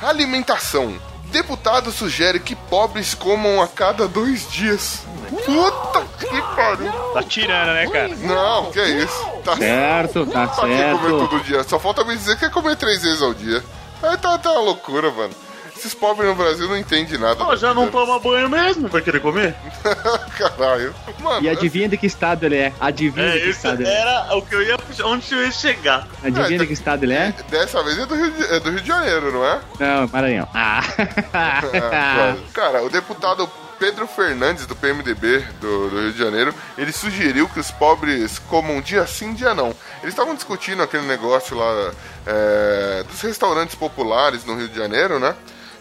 Alimentação. Deputado sugere que pobres comam a cada dois dias. Puta que pariu. Tá tirando, né, cara? Não, que isso. Tá Certo, tá Pra que comer certo. todo dia? Só falta me dizer que quer comer três vezes ao dia. Aí tá, tá uma loucura, mano. Esses pobres no Brasil não entendem nada. Pô, já não toma banho mesmo, vai querer comer? Caralho. Mano, E adivinha de que estado ele é? Adivinha de É, que isso estado ele é? era o que eu ia. Onde eu ia chegar. Adivinha É, de que estado ele é? dessa vez é do, Rio de, é do Rio de Janeiro, não é? Não, Maranhão. Ah. É. Cara, o deputado Pedro Fernandes, do PMDB do, do Rio de Janeiro, ele sugeriu que os pobres comam dia sim, dia não. Eles estavam discutindo aquele negócio lá é, dos restaurantes populares no Rio de Janeiro, né?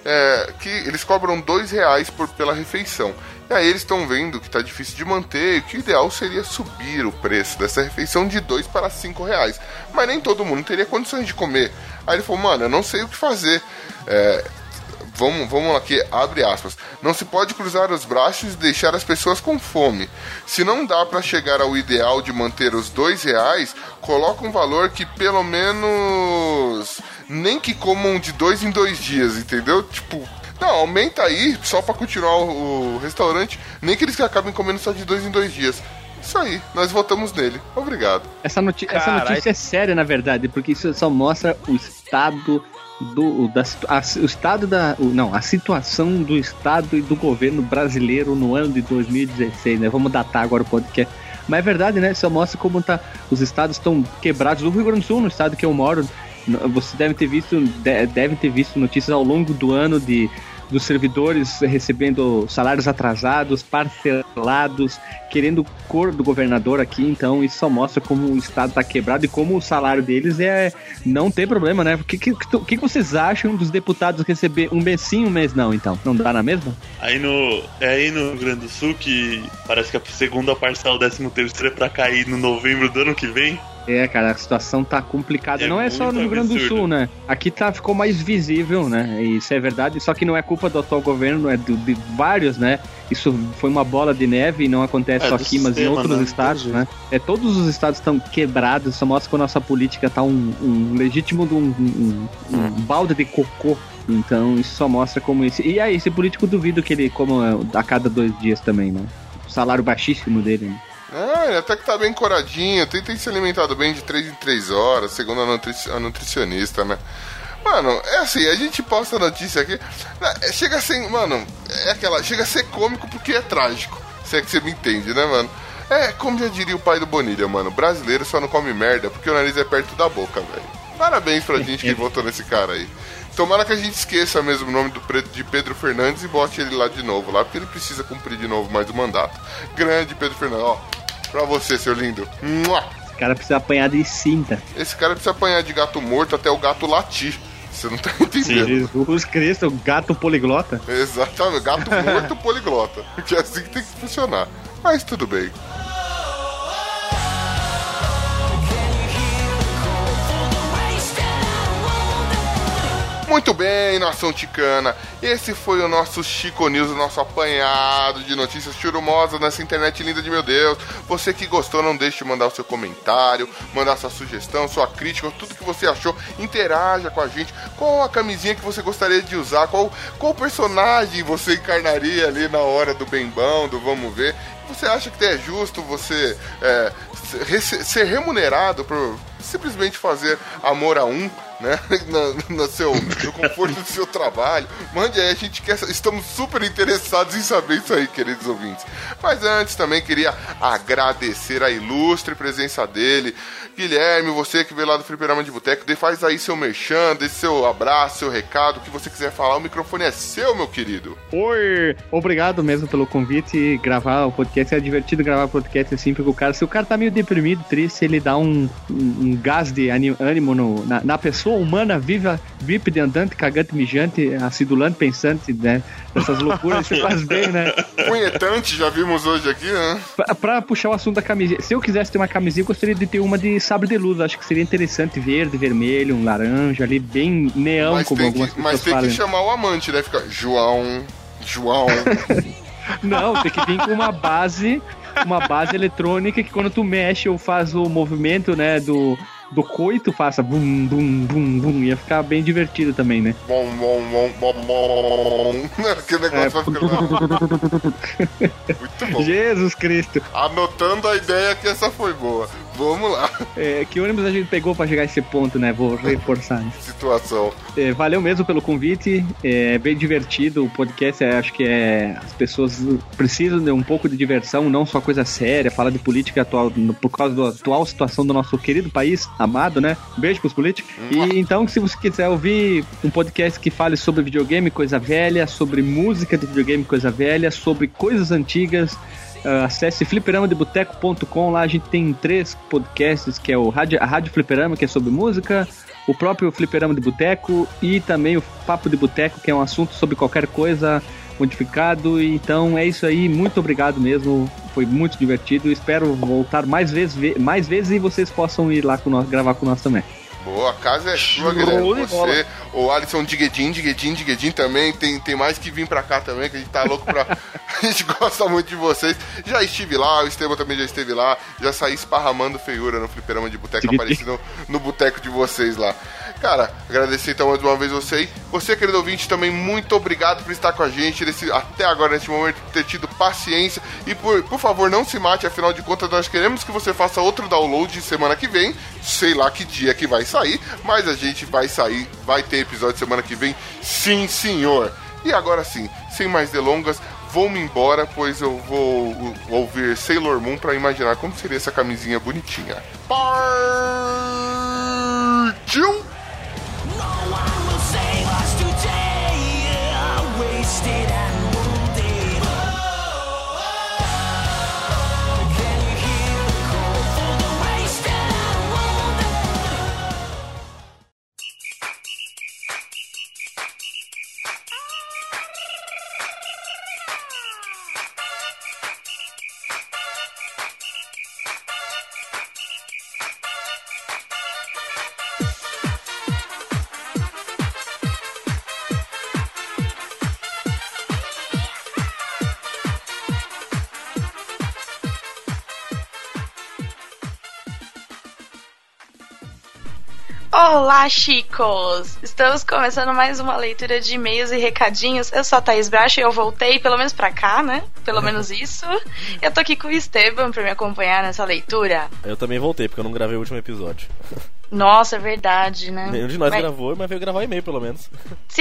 É, que eles cobram dois reais por, pela refeição. E aí eles estão vendo que tá difícil de manter e que o ideal seria subir o preço dessa refeição de dois para cinco reais. Mas nem todo mundo teria condições de comer. Aí ele falou, mano, eu não sei o que fazer. É, vamos, vamos aqui, abre aspas. Não se pode cruzar os braços e deixar as pessoas com fome. Se não dá para chegar ao ideal de manter os dois reais, coloca um valor que pelo menos nem que comam de dois em dois dias, entendeu? Tipo, não, aumenta aí só para continuar o, o restaurante, nem que eles acabem comendo só de dois em dois dias. Isso aí, nós votamos nele. Obrigado. Essa, noti essa notícia é séria, na verdade, porque isso só mostra o estado do da, a, o estado da não a situação do estado e do governo brasileiro no ano de 2016 né? Vamos datar agora o podcast mas é verdade né? Só mostra como tá os estados estão quebrados. O Rio Grande do Sul no estado que eu moro você deve ter visto de- deve ter visto notícias ao longo do ano de dos servidores recebendo salários atrasados, parcelados, querendo cor do governador aqui, então isso só mostra como o estado tá quebrado e como o salário deles é não tem problema, né? O que, que, que, vocês acham dos deputados receber um mês sim, um mês não, então? Não dá na mesma? Aí no, é aí no Rio Grande do Sul que parece que a segunda parcela, o 13 terceiro é pra cair no novembro do ano que vem. É, cara, a situação tá complicada. É não é só no Rio Grande do. Sul, né? Aqui tá, ficou mais visível, né? Isso é verdade, só que não é culpa do atual governo, é do- de vários, né? Isso foi uma bola de neve e não acontece É, só aqui, mas em sistema, outros né? estados, né? É, todos os estados estão quebrados, só mostra que a nossa política tá um, um legítimo de um, um- um balde de cocô. Então isso só mostra como esse. E aí, esse político duvido que ele coma a cada dois dias também, né? O salário baixíssimo dele, né? Ah, ele até que tá bem coradinho, tem, tem se alimentado bem de 3 em 3 horas, segundo a, nutri- a nutricionista, né? Mano, é assim, a gente posta a notícia aqui, né, chega a ser, mano, é aquela, chega a ser cômico porque é trágico, se é que você me entende, né, mano? É, como já diria o pai do Bonilha, mano, brasileiro só não come merda porque o nariz é perto da boca, velho. Parabéns pra gente que votou nesse cara aí. Tomara que a gente esqueça mesmo o nome do de Pedro Fernandes e bote ele lá de novo, lá, porque ele precisa cumprir de novo mais o mandato. Grande Pedro Fernandes, ó, pra você, seu lindo. Mua! Esse cara precisa apanhar de cinta. Esse cara precisa apanhar de gato morto até o gato latir. Você não tá entendendo. Jesus Cristo, o gato poliglota. Exatamente, gato morto poliglota. Que é assim que tem que funcionar. Mas tudo bem. Muito bem, nação ticana. Esse foi o nosso Chico News, o nosso apanhado de notícias churumosas nessa internet linda de meu Deus. Você que gostou, não deixe de mandar o seu comentário, mandar sua sugestão, sua crítica, tudo que você achou. Interaja com a gente. Qual a camisinha que você gostaria de usar? Qual, qual personagem você encarnaria ali na hora do bembão, do vamos ver? Você acha que é justo você é, ser- remunerado por simplesmente fazer amor a um, né? No, no seu, no conforto do seu trabalho. Mande aí, a gente quer. Estamos super interessados em saber isso aí, queridos ouvintes. Mas antes também queria agradecer a ilustre presença dele. Guilherme, você que veio lá do Fliperama de Boteco, faz aí seu merchan, dê seu abraço, seu recado, o que você quiser falar, o microfone é seu, meu querido. Oi! Obrigado mesmo pelo convite gravar o podcast. É divertido gravar podcast assim, porque o cara, se o cara tá meio deprimido, triste, ele dá um, um, gás de ânimo no- na, na pessoa humana, viva, bípede, andante, cagante, mijante, acidulante, pensante, né? Essas loucuras, isso faz bem, né? Punhetante, já vimos hoje aqui, né? Pra, pra puxar o assunto da camisinha, se eu quisesse ter uma camisinha, eu gostaria de ter uma de sabre de luz. Acho que seria interessante, verde, vermelho, um laranja ali, bem neão, Mas como algumas que, mas pessoas tem falam. que chamar o amante, né? Fica João, João. Não, tem que vir com uma base, uma base eletrônica que quando tu mexe ou faz o movimento, né, do, do coito, faça bum, bum, bum, bum. Ia ficar bem divertido também, né? bom, bom, bom, bom, bom. Aquele negócio vai ficar. Muito bom. Jesus Cristo. Anotando a ideia que essa foi boa. Vamos lá. É, que ônibus a gente pegou pra chegar a esse ponto, né? Vou reforçar isso. Situação. É, valeu mesmo pelo convite, é bem divertido o podcast, é, acho que é as pessoas precisam de um pouco de diversão, não só coisa séria, falar de política atual por causa da atual situação do nosso querido país, amado, né? Beijo pros políticos. E então, se você quiser ouvir um podcast que fale sobre videogame, coisa velha, sobre música de videogame, coisa velha, sobre coisas antigas, Uh, acesse fliperamadeboteco.com, lá a gente tem três podcasts, que é o Rádio, a Rádio Fliperama, que é sobre música, o próprio Fliperama de Boteco e também o Papo de Boteco, que é um assunto sobre qualquer coisa modificado. Então é isso aí, muito obrigado mesmo, foi muito divertido. Espero voltar mais vezes, ve- mais vezes e vocês possam ir lá com nós, gravar com nós também. Boa, a casa é sua, Guilherme. Você, o Alisson Diguedin, Diguedin, Diguedin também. Tem, tem mais que vir pra cá também, que a gente tá louco pra. a gente gosta muito de vocês. Já estive lá, o Estevam também já esteve lá. Já saí esparramando feiura no fliperama de boteco, no, no boteco de vocês lá. Cara, agradecer então mais uma vez você. Você, querido ouvinte, também muito obrigado por estar com a gente nesse, até agora, nesse momento, por ter tido paciência. E por, por favor, não se mate, afinal de contas, nós queremos que você faça outro download semana que vem. Sei lá que dia que vai sair, mas a gente vai sair, vai ter episódio semana que vem, sim, senhor. E agora sim, sem mais delongas, vou-me embora, pois eu vou ouvir Sailor Moon pra imaginar como seria essa camisinha bonitinha. Partiu! No one Olá, chicos! Estamos começando mais uma leitura de e-mails e recadinhos. Eu sou a Thaís Bracho e eu voltei, pelo menos pra cá, né? Pelo menos isso. Eu tô aqui com o Esteban pra me acompanhar nessa leitura. Eu também voltei, porque eu não gravei o último episódio. Nossa, é verdade, né? Nenhum de nós Mas- gravou, mas veio gravar e-mail, pelo menos.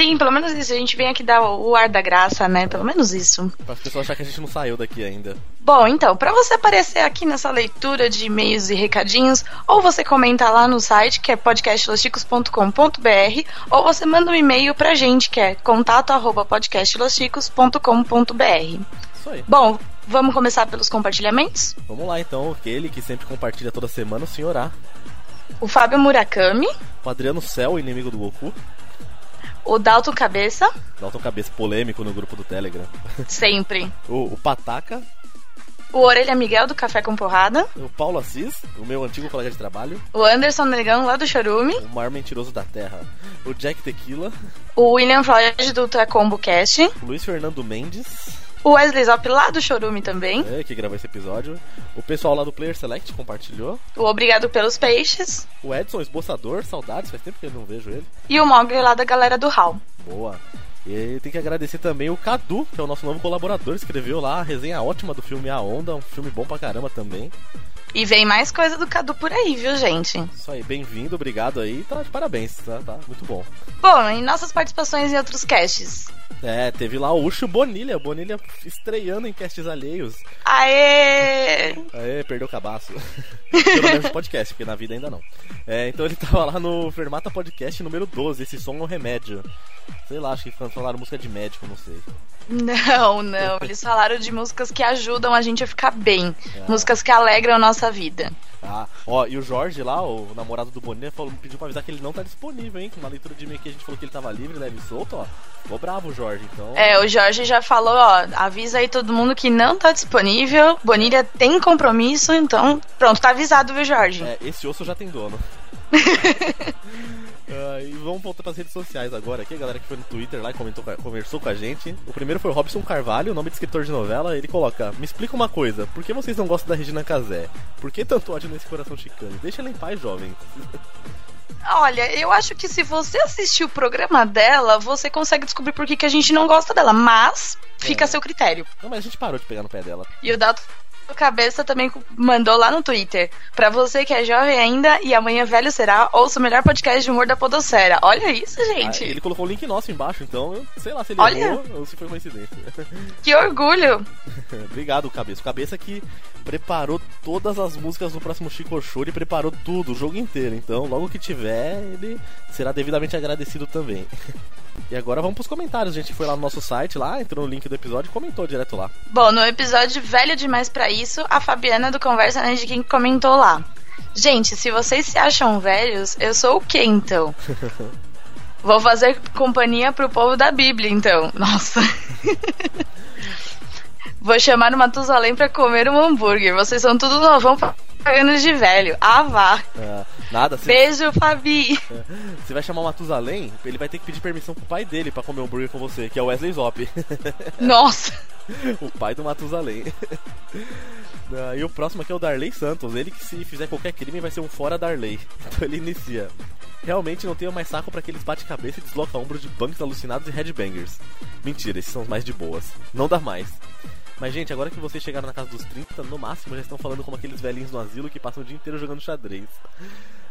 Sim, pelo menos isso. A gente vem aqui dar o ar da graça, né? Pelo menos isso. Para as pessoas acharem que a gente não saiu daqui ainda. Bom, então, para você aparecer aqui nessa leitura de e-mails e recadinhos, ou você comenta lá no site, que é podcastlosticos.com.br, ou você manda um e-mail pra gente, que é contato@podcastlosticos.com.br. Isso aí. Bom, vamos começar pelos compartilhamentos? Vamos lá então, aquele que sempre compartilha toda semana, o senhor A. O Fábio Murakami, O Adriano Cell, inimigo do Goku. O Dalton Cabeça, Dalton Cabeça polêmico no grupo do Telegram. sempre. O, o Pataca. O Orelha Miguel do Café com Porrada, O Paulo Assis, o meu antigo colega de trabalho. o Anderson Negão lá do Chorume, O maior mentiroso da Terra. O Jack Tequila. o William Floyd do Ultracombo Cast, O Luiz Fernando Mendes. O Wesley Zop lá do Chorume também, é, que gravou esse episódio. O pessoal lá do Player Select compartilhou. o Obrigado pelos Peixes, O Edson Esboçador, saudades, faz tempo que eu não vejo ele. e o Mogli lá da galera do HAL. Boa. E tem que agradecer também o Cadu, que é o nosso novo colaborador, escreveu lá a resenha ótima do filme A Onda, um filme bom pra caramba também. E vem mais coisa do Cadu por aí, viu, gente? Isso aí, bem-vindo, obrigado aí, tá de parabéns, tá, tá muito bom. Bom, e nossas participações em outros casts. É, teve lá o Ucho Bonilha, Bonilha estreando em castes alheios. Aê! Aê, perdeu o cabaço. Pelo menos no podcast, porque na vida ainda não. É, então ele tava lá no Fermata Podcast número 12, esse som é um remédio. Sei lá, acho que falaram música de médico, não sei. Não, não. Eles falaram de músicas que ajudam a gente a ficar bem. Músicas que alegram a vida. Ah, ó, e o Jorge lá, o namorado do Bonilha, falou, pediu pra avisar que ele não tá disponível, hein? Na leitura de e-mail que a gente falou que ele tava livre, leve e solto, ó. Ficou bravo o Jorge, então. É, o Jorge já falou, ó, avisa aí todo mundo que não tá disponível. Bonilha tem compromisso, então pronto, tá avisado, viu, Jorge? É, esse osso já tem dono. Ah, e vamos voltar pras redes sociais agora aqui, a galera que foi no Twitter lá e comentou, conversou com a gente. O primeiro foi o Robson Carvalho, nome de escritor de novela. Ele coloca: Me explica uma coisa, por que vocês não gostam da Regina Casé? Por que tanto ódio nesse coração chicano? Deixa ela em paz, jovem. Olha, eu acho que se você assistir o programa dela, você consegue descobrir por que, que a gente não gosta dela, mas fica É. a seu critério. Não, mas a gente parou de pegar no pé dela. E o Dalton Cabeça também mandou lá no Twitter. Pra você que é jovem ainda e amanhã velho será, ouça o melhor podcast de humor da Podosfera. Olha isso, Ah, gente. ele colocou o link nosso embaixo, então eu sei lá se ele Olha. errou ou se foi coincidência. Que orgulho. Obrigado, Cabeça. O Cabeça que preparou todas as músicas do próximo Chico Show e preparou tudo, o jogo inteiro. Então, logo que tiver, ele será devidamente agradecido também. E agora vamos pros comentários. A gente foi lá no nosso site, lá, entrou no link do episódio e comentou direto lá. Bom, no episódio Velho Demais Pra Isso, a Fabiana do Conversa Né de Quem comentou lá. Gente, se vocês se acham velhos, eu sou o quê então? Vou fazer companhia pro povo da Bíblia, então. Nossa. Vou chamar o Matusalém pra comer um hambúrguer. Vocês são tudo novão pagando de velho. Ah, vá. Ah, nada, se Beijo, Fabi. você vai chamar o Matusalém, ele vai ter que pedir permissão pro pai dele pra comer um hambúrguer com você, que é o Wesley Zop. Nossa. o pai do Matusalém. Ah, E o próximo aqui é o Darley Santos. Ele que se fizer qualquer crime vai ser um fora Darley. Então ele inicia. Realmente não tenho mais saco pra aqueles bate-cabeça e desloca ombros de punks alucinados e headbangers. Mentira, esses são os mais de boas. Não dá mais. Mas, gente, agora que vocês chegaram na casa dos 30, no máximo já estão falando como aqueles velhinhos no asilo que passam o dia inteiro jogando xadrez.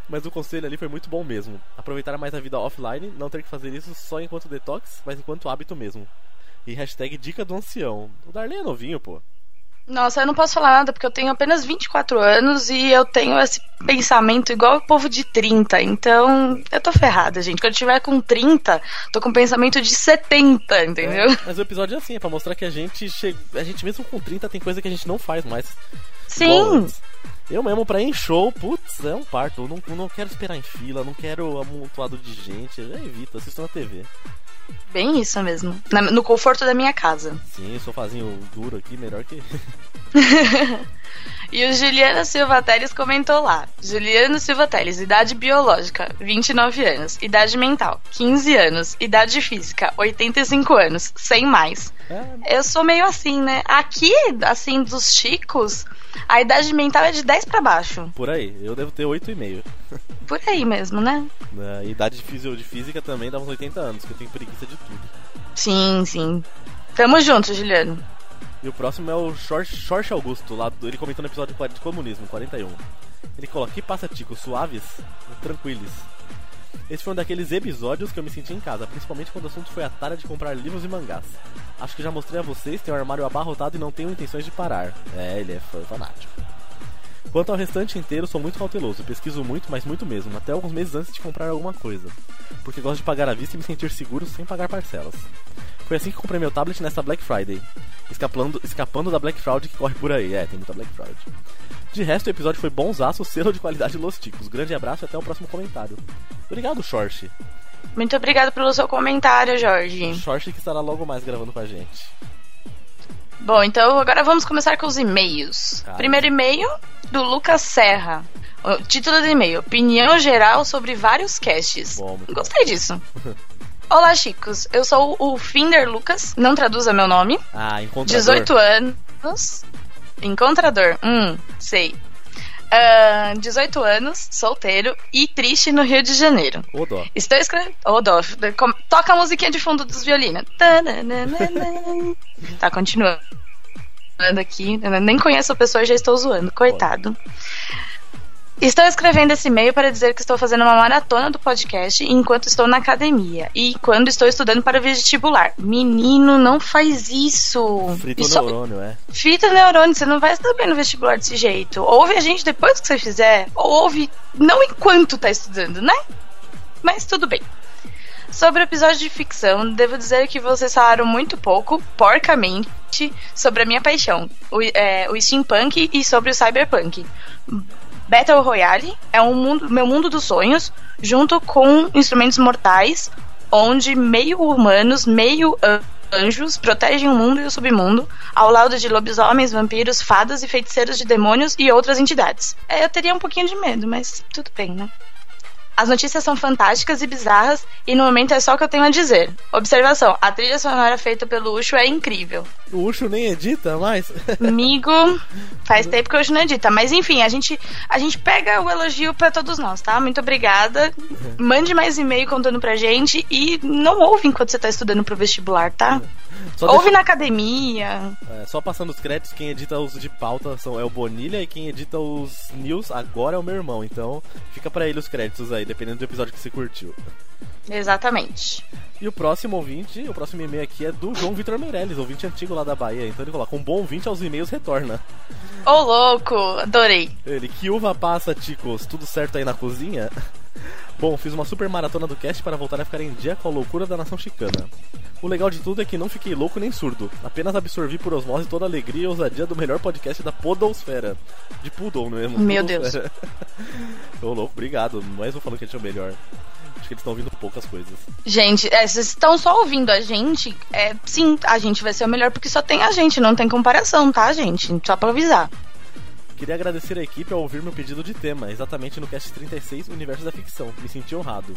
Mas o conselho ali foi muito bom mesmo. Aproveitar mais a vida offline, não ter que fazer isso só enquanto detox, mas enquanto hábito mesmo. E hashtag dica do ancião. O Darley é novinho, pô. Nossa, eu não posso falar nada porque eu tenho apenas 24 anos e eu tenho esse pensamento igual o povo de 30. Então, eu tô ferrada, gente. Quando eu tiver com 30, tô com pensamento de 70, entendeu? É, mas o episódio é assim, é pra mostrar que a gente chega. A gente mesmo com 30 tem coisa que a gente não faz mais. Sim. Eu mesmo pra ir em show, putz, é um parto. Eu não, eu não quero esperar em fila, não quero amontoado de gente. Eu já evito, assisto na TV. Bem isso mesmo. Na- no conforto da minha casa. Sim, sofazinho duro aqui, melhor que. E o Juliano Silva Teles comentou lá. Juliano Silva Teles, idade biológica, 29 anos. Idade mental, 15 anos. Idade física, 85 anos. Sem mais. É, Eu sou meio assim, né? Aqui, assim, dos chicos, a idade mental é de 10 pra baixo. por aí, eu devo ter 8,5. Por aí mesmo, né? Na idade de física também dá uns 80 anos, que eu tenho preguiça de tudo. Sim, sim. Tamo junto, Juliano. E o próximo é o Jorge, Augusto, lá do- ele comentou no episódio de comunismo, 41. Ele coloca, que passa, Tico? Suaves? Tranquiles. Esse foi um daqueles episódios que eu me senti em casa, principalmente quando o assunto foi a tara de comprar livros e mangás. Acho que já mostrei a vocês, tem um armário abarrotado e não tenho intenções de parar. É, ele é fanático. Quanto ao restante inteiro, sou muito cauteloso, pesquiso muito, mas muito mesmo, até alguns meses antes de comprar alguma coisa. Porque gosto de pagar à vista e me sentir seguro sem pagar parcelas. Foi assim que comprei meu tablet nessa Black Friday, escapando, escapando da Black Fraud que corre por aí. É, tem muita Black Fraud. De resto, o episódio foi bonzaço, selo de qualidade Los Ticos. Grande abraço e até o próximo comentário. Obrigado, Short. Muito obrigado pelo seu comentário, Jorge. Short que estará logo mais gravando com a gente. Bom, então agora vamos começar com os e-mails. Cara. Primeiro e-mail do Lucas Serra. O título do e-mail: Opinião geral sobre vários casts. Bom, Gostei disso. Olá, chicos. Eu sou o Finder Lucas, não traduza meu nome. Ah, encontrador. 18 anos. Encontrador. Hum, sei. Ah, 18 anos, solteiro e triste no Rio de Janeiro. Ô, dó. Estou escrevendo. Ô, Dó, com- toca a musiquinha de fundo dos violinos. Tá, continuando aqui. Eu nem conheço a pessoa já estou zoando. Coitado. Estou escrevendo esse e-mail para dizer que estou fazendo uma maratona do podcast enquanto estou na academia e quando estou estudando para vestibular. Menino, não faz isso. Frito Isso- neurônio, é. Fita neurônio, você não vai estar bem no vestibular desse jeito. Ouve a gente depois que você fizer, ou ouve não enquanto tá estudando, né? Mas tudo bem. Sobre o episódio de ficção, devo dizer que vocês falaram muito pouco, porcamente, sobre a minha paixão, o, é, o steampunk e sobre o cyberpunk. Battle Royale é um mundo, meu mundo dos sonhos, junto com instrumentos mortais, onde meio humanos, meio an- anjos protegem o mundo e o submundo, ao lado de lobisomens, vampiros, fadas e feiticeiros de demônios e outras entidades. É, eu teria um pouquinho de medo, mas tudo bem, né? As notícias são fantásticas e bizarras, e no momento é só o que eu tenho a dizer. Observação: a trilha sonora feita pelo Ucho é incrível. O Ucho nem edita mais. Amigo, faz tempo que o Ucho não edita. Mas enfim, a gente, a gente pega o elogio pra todos nós, tá? Muito obrigada. Mande mais e-mail contando pra gente e não ouve enquanto você tá estudando pro vestibular, tá? Só, Ouve deixa- na academia. é, só passando os créditos, quem edita os de pauta são, é o Bonilha e quem edita os news agora é o meu irmão. Então fica pra ele os créditos aí, dependendo do episódio que você curtiu. Exatamente. E o próximo ouvinte, o próximo e-mail aqui é do João Vitor Meirelles, ouvinte antigo lá da Bahia. Então ele coloca: um bom ouvinte aos e-mails retorna. Ô, louco, adorei. Ele, que uva passa, ticos? Tudo certo aí na cozinha? Bom, fiz uma super maratona do cast para voltar a ficar em dia com a loucura da nação chicana. O legal de tudo é que não fiquei louco nem surdo, apenas absorvi por osmose toda a alegria e ousadia do melhor podcast da Podosfera. De Poodle mesmo. Meu Podosfera. Ô louco, obrigado. Mas vou falando que a gente é o melhor. Acho que eles estão ouvindo poucas coisas. Gente, é, vocês estão só ouvindo a gente? É, sim, a gente vai ser o melhor porque só tem a gente, não tem comparação, tá, gente? Só pra avisar. Queria agradecer a equipe ao ouvir meu pedido de tema, exatamente no cast 36, Universo da Ficção. Me senti honrado.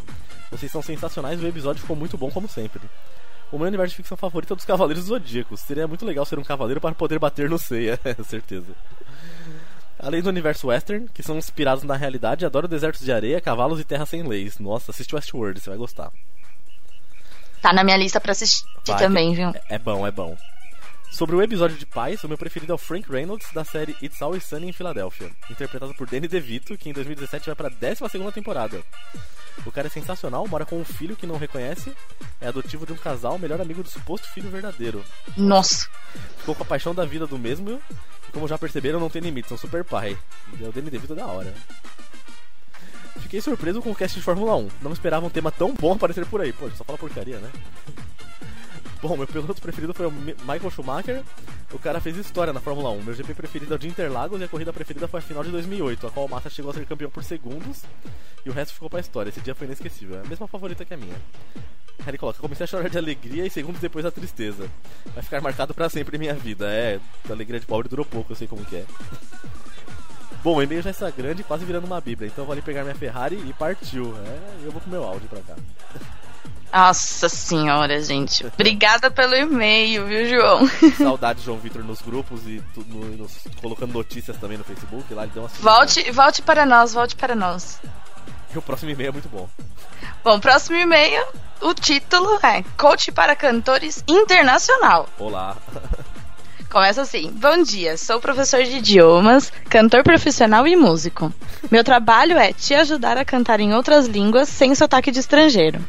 Vocês são sensacionais e o episódio ficou muito bom como sempre. O meu universo de ficção favorito é o dos Cavaleiros Zodíacos. Seria muito legal ser um cavaleiro para poder bater no Seiya, certeza. Além do universo western, que são inspirados na realidade, adoro desertos de areia, cavalos e terra sem leis. Nossa, assiste Westworld, você vai gostar. Tá na minha lista pra assistir Vai, também, viu? É, é bom, é bom. Sobre o episódio de Paz, o meu preferido é o Frank Reynolds da série It's Always Sunny em Filadélfia, interpretado por Danny DeVito, que em 2017 vai pra 12 temporada. O cara é sensacional, mora com um filho que não reconhece, é adotivo de um casal, melhor amigo do suposto filho verdadeiro. Nossa. Ficou com a paixão da vida do mesmo, e como já perceberam, não tem limites, são super pai. E o Danny DeVito é da hora. Fiquei surpreso com o cast de Fórmula 1. Não esperava um tema tão bom aparecer por aí. Pô, só fala porcaria, né? Bom, meu piloto preferido foi o Mi- Michael Schumacher. O cara fez história na Fórmula 1. Meu GP preferido é o de Interlagos e a corrida preferida foi a final de 2008, a qual o Massa chegou a ser campeão por segundos e o resto ficou pra história. Esse dia foi inesquecível. É a mesma favorita que a minha. Aí ele coloca: Comecei a chorar de alegria e segundos depois a tristeza. Vai ficar marcado pra sempre em minha vida. É, a alegria de pobre durou pouco, eu sei como que é. Bom, o e-mail já está grande, quase virando uma bíblia, então eu vou ali pegar minha Ferrari e partiu. É, eu vou com meu áudio pra cá. Nossa senhora, gente. Obrigada pelo e-mail, viu, João? Saudade João Vitor nos grupos e tudo, nos- colocando notícias também no Facebook. Lá ele deu uma Volte, volte para nós, volte para nós. E o próximo e-mail é muito bom. Bom, próximo e-mail, o título é Coach para Cantores Internacional. Olá. Começa assim: Bom dia, sou professor de idiomas, cantor profissional e músico. Meu trabalho é te ajudar a cantar em outras línguas sem sotaque de estrangeiro.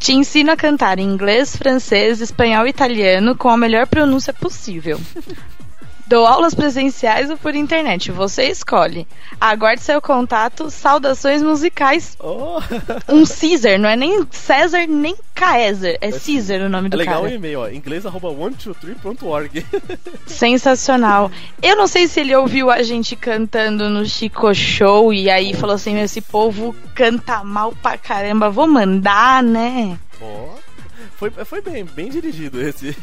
Te ensino a cantar em inglês, francês, espanhol e italiano com a melhor pronúncia possível. Dou aulas presenciais ou por internet, você escolhe. Aguarde seu contato, saudações musicais. Oh, Um Caesar, não é nem César nem Caesar, é Caesar o nome é do legal o cara. e-mail, ó. Inglês arroba 123.org. Sensacional. Eu não sei se ele ouviu a gente cantando no Chico Show e aí falou assim: esse povo canta mal pra caramba, vou mandar, né? Ó. Foi, foi bem, bem dirigido esse.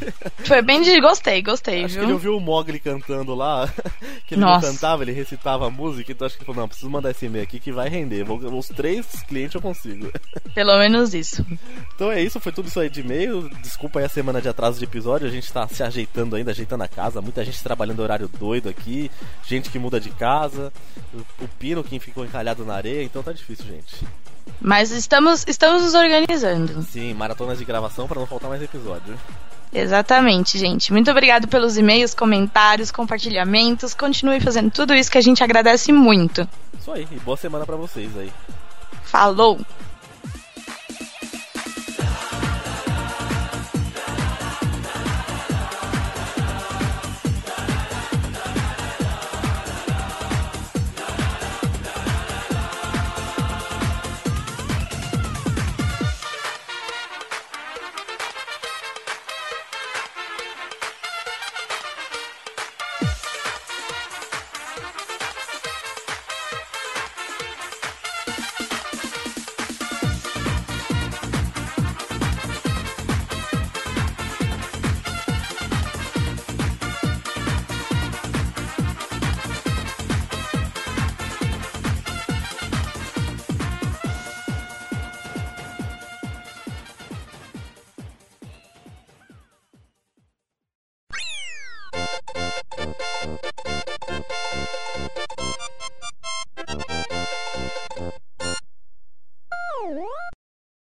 Foi bem de. Gostei, gostei, Acho que ele viu? ouviu o Mogli cantando lá, que ele Nossa. não cantava, ele recitava a música, então acho que ele falou, não, preciso mandar esse e-mail aqui que vai render. Vou, os três clientes eu consigo. Pelo menos isso. Então é isso, foi tudo isso aí de e-mail. Desculpa aí a semana de atraso de episódio, a gente tá se ajeitando ainda, ajeitando a casa, muita gente trabalhando horário doido aqui, gente que muda de casa, o, o Pino que ficou encalhado na areia, então tá difícil, gente. Mas estamos, estamos nos organizando. Sim, maratonas de gravação pra não faltar mais episódio. Exatamente, gente. Muito obrigado pelos e-mails, comentários, compartilhamentos. Continue fazendo tudo isso que a gente agradece muito. Isso aí, e boa semana pra vocês aí. Falou!